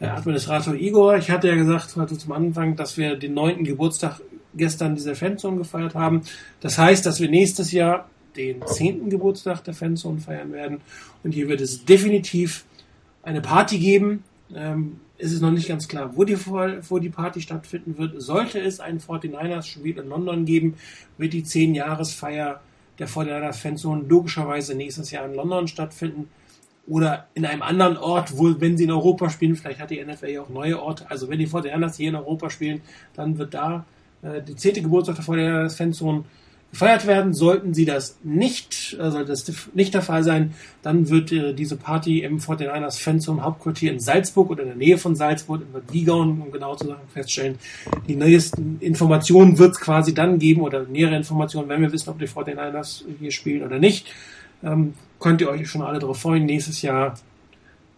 äh, Administrator Igor. Ich hatte ja gesagt heute zum Anfang, dass wir den neunten Geburtstag gestern dieser Fanzone gefeiert haben. Das heißt, dass wir nächstes Jahr den zehnten Geburtstag der Fanzone feiern werden. Und hier wird es definitiv eine Party geben. Ähm, es ist noch nicht ganz klar, wo die, wo die Party stattfinden wird. Sollte es ein 49ers-Spiel in London geben, wird die 10-Jahresfeier der 49ers Fanzone logischerweise nächstes Jahr in London stattfinden. Oder in einem anderen Ort, wo, wenn sie in Europa spielen, vielleicht hat die NFL ja auch neue Orte. Also wenn die 49ers hier in Europa spielen, dann wird da äh, die zehnte Geburtstag der 49ers Fanzone gefeiert werden. Sollten sie das nicht, äh, sollte das nicht der Fall sein, dann wird äh, diese Party im 49ers Fanzone Hauptquartier in Salzburg oder in der Nähe von Salzburg, in Bad Wiegauen, um genau zu sagen, feststellen. Die neuesten Informationen wird es quasi dann geben oder nähere Informationen, wenn wir wissen, ob die 49ers hier spielen oder nicht. Ähm, könnt ihr euch schon alle darauf freuen. Nächstes Jahr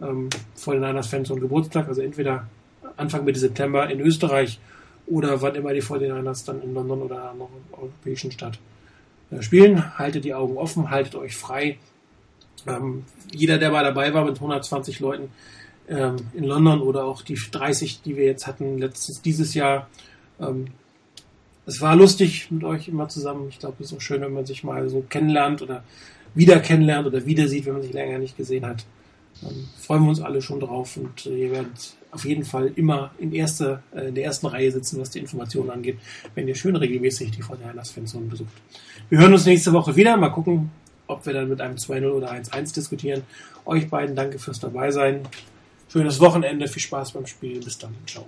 ähm, 49ers Fanzone Geburtstag, also entweder Anfang Mitte September in Österreich oder wann immer die 49ers dann in London oder einer anderen europäischen Stadt äh, spielen. Haltet die Augen offen, haltet euch frei. Ähm, jeder, der mal dabei war mit 120 Leuten ähm, in London oder auch die 30, die wir jetzt hatten letztes dieses Jahr, ähm, es war lustig mit euch immer zusammen. Ich glaube, es ist auch schön, wenn man sich mal so kennenlernt oder wieder kennenlernt oder wieder sieht, wenn man sich länger nicht gesehen hat. Ähm, freuen wir uns alle schon drauf und äh, ihr werdet auf jeden Fall immer in, erster, äh, in der ersten Reihe sitzen, was die Informationen angeht, wenn ihr schön regelmäßig die Fortinanders Fanzone besucht. Wir hören uns nächste Woche wieder. Mal gucken, ob wir dann mit einem 2-0 oder 1-1 diskutieren. Euch beiden danke fürs Dabeisein. Schönes Wochenende, viel Spaß beim Spiel. Bis dann. Ciao.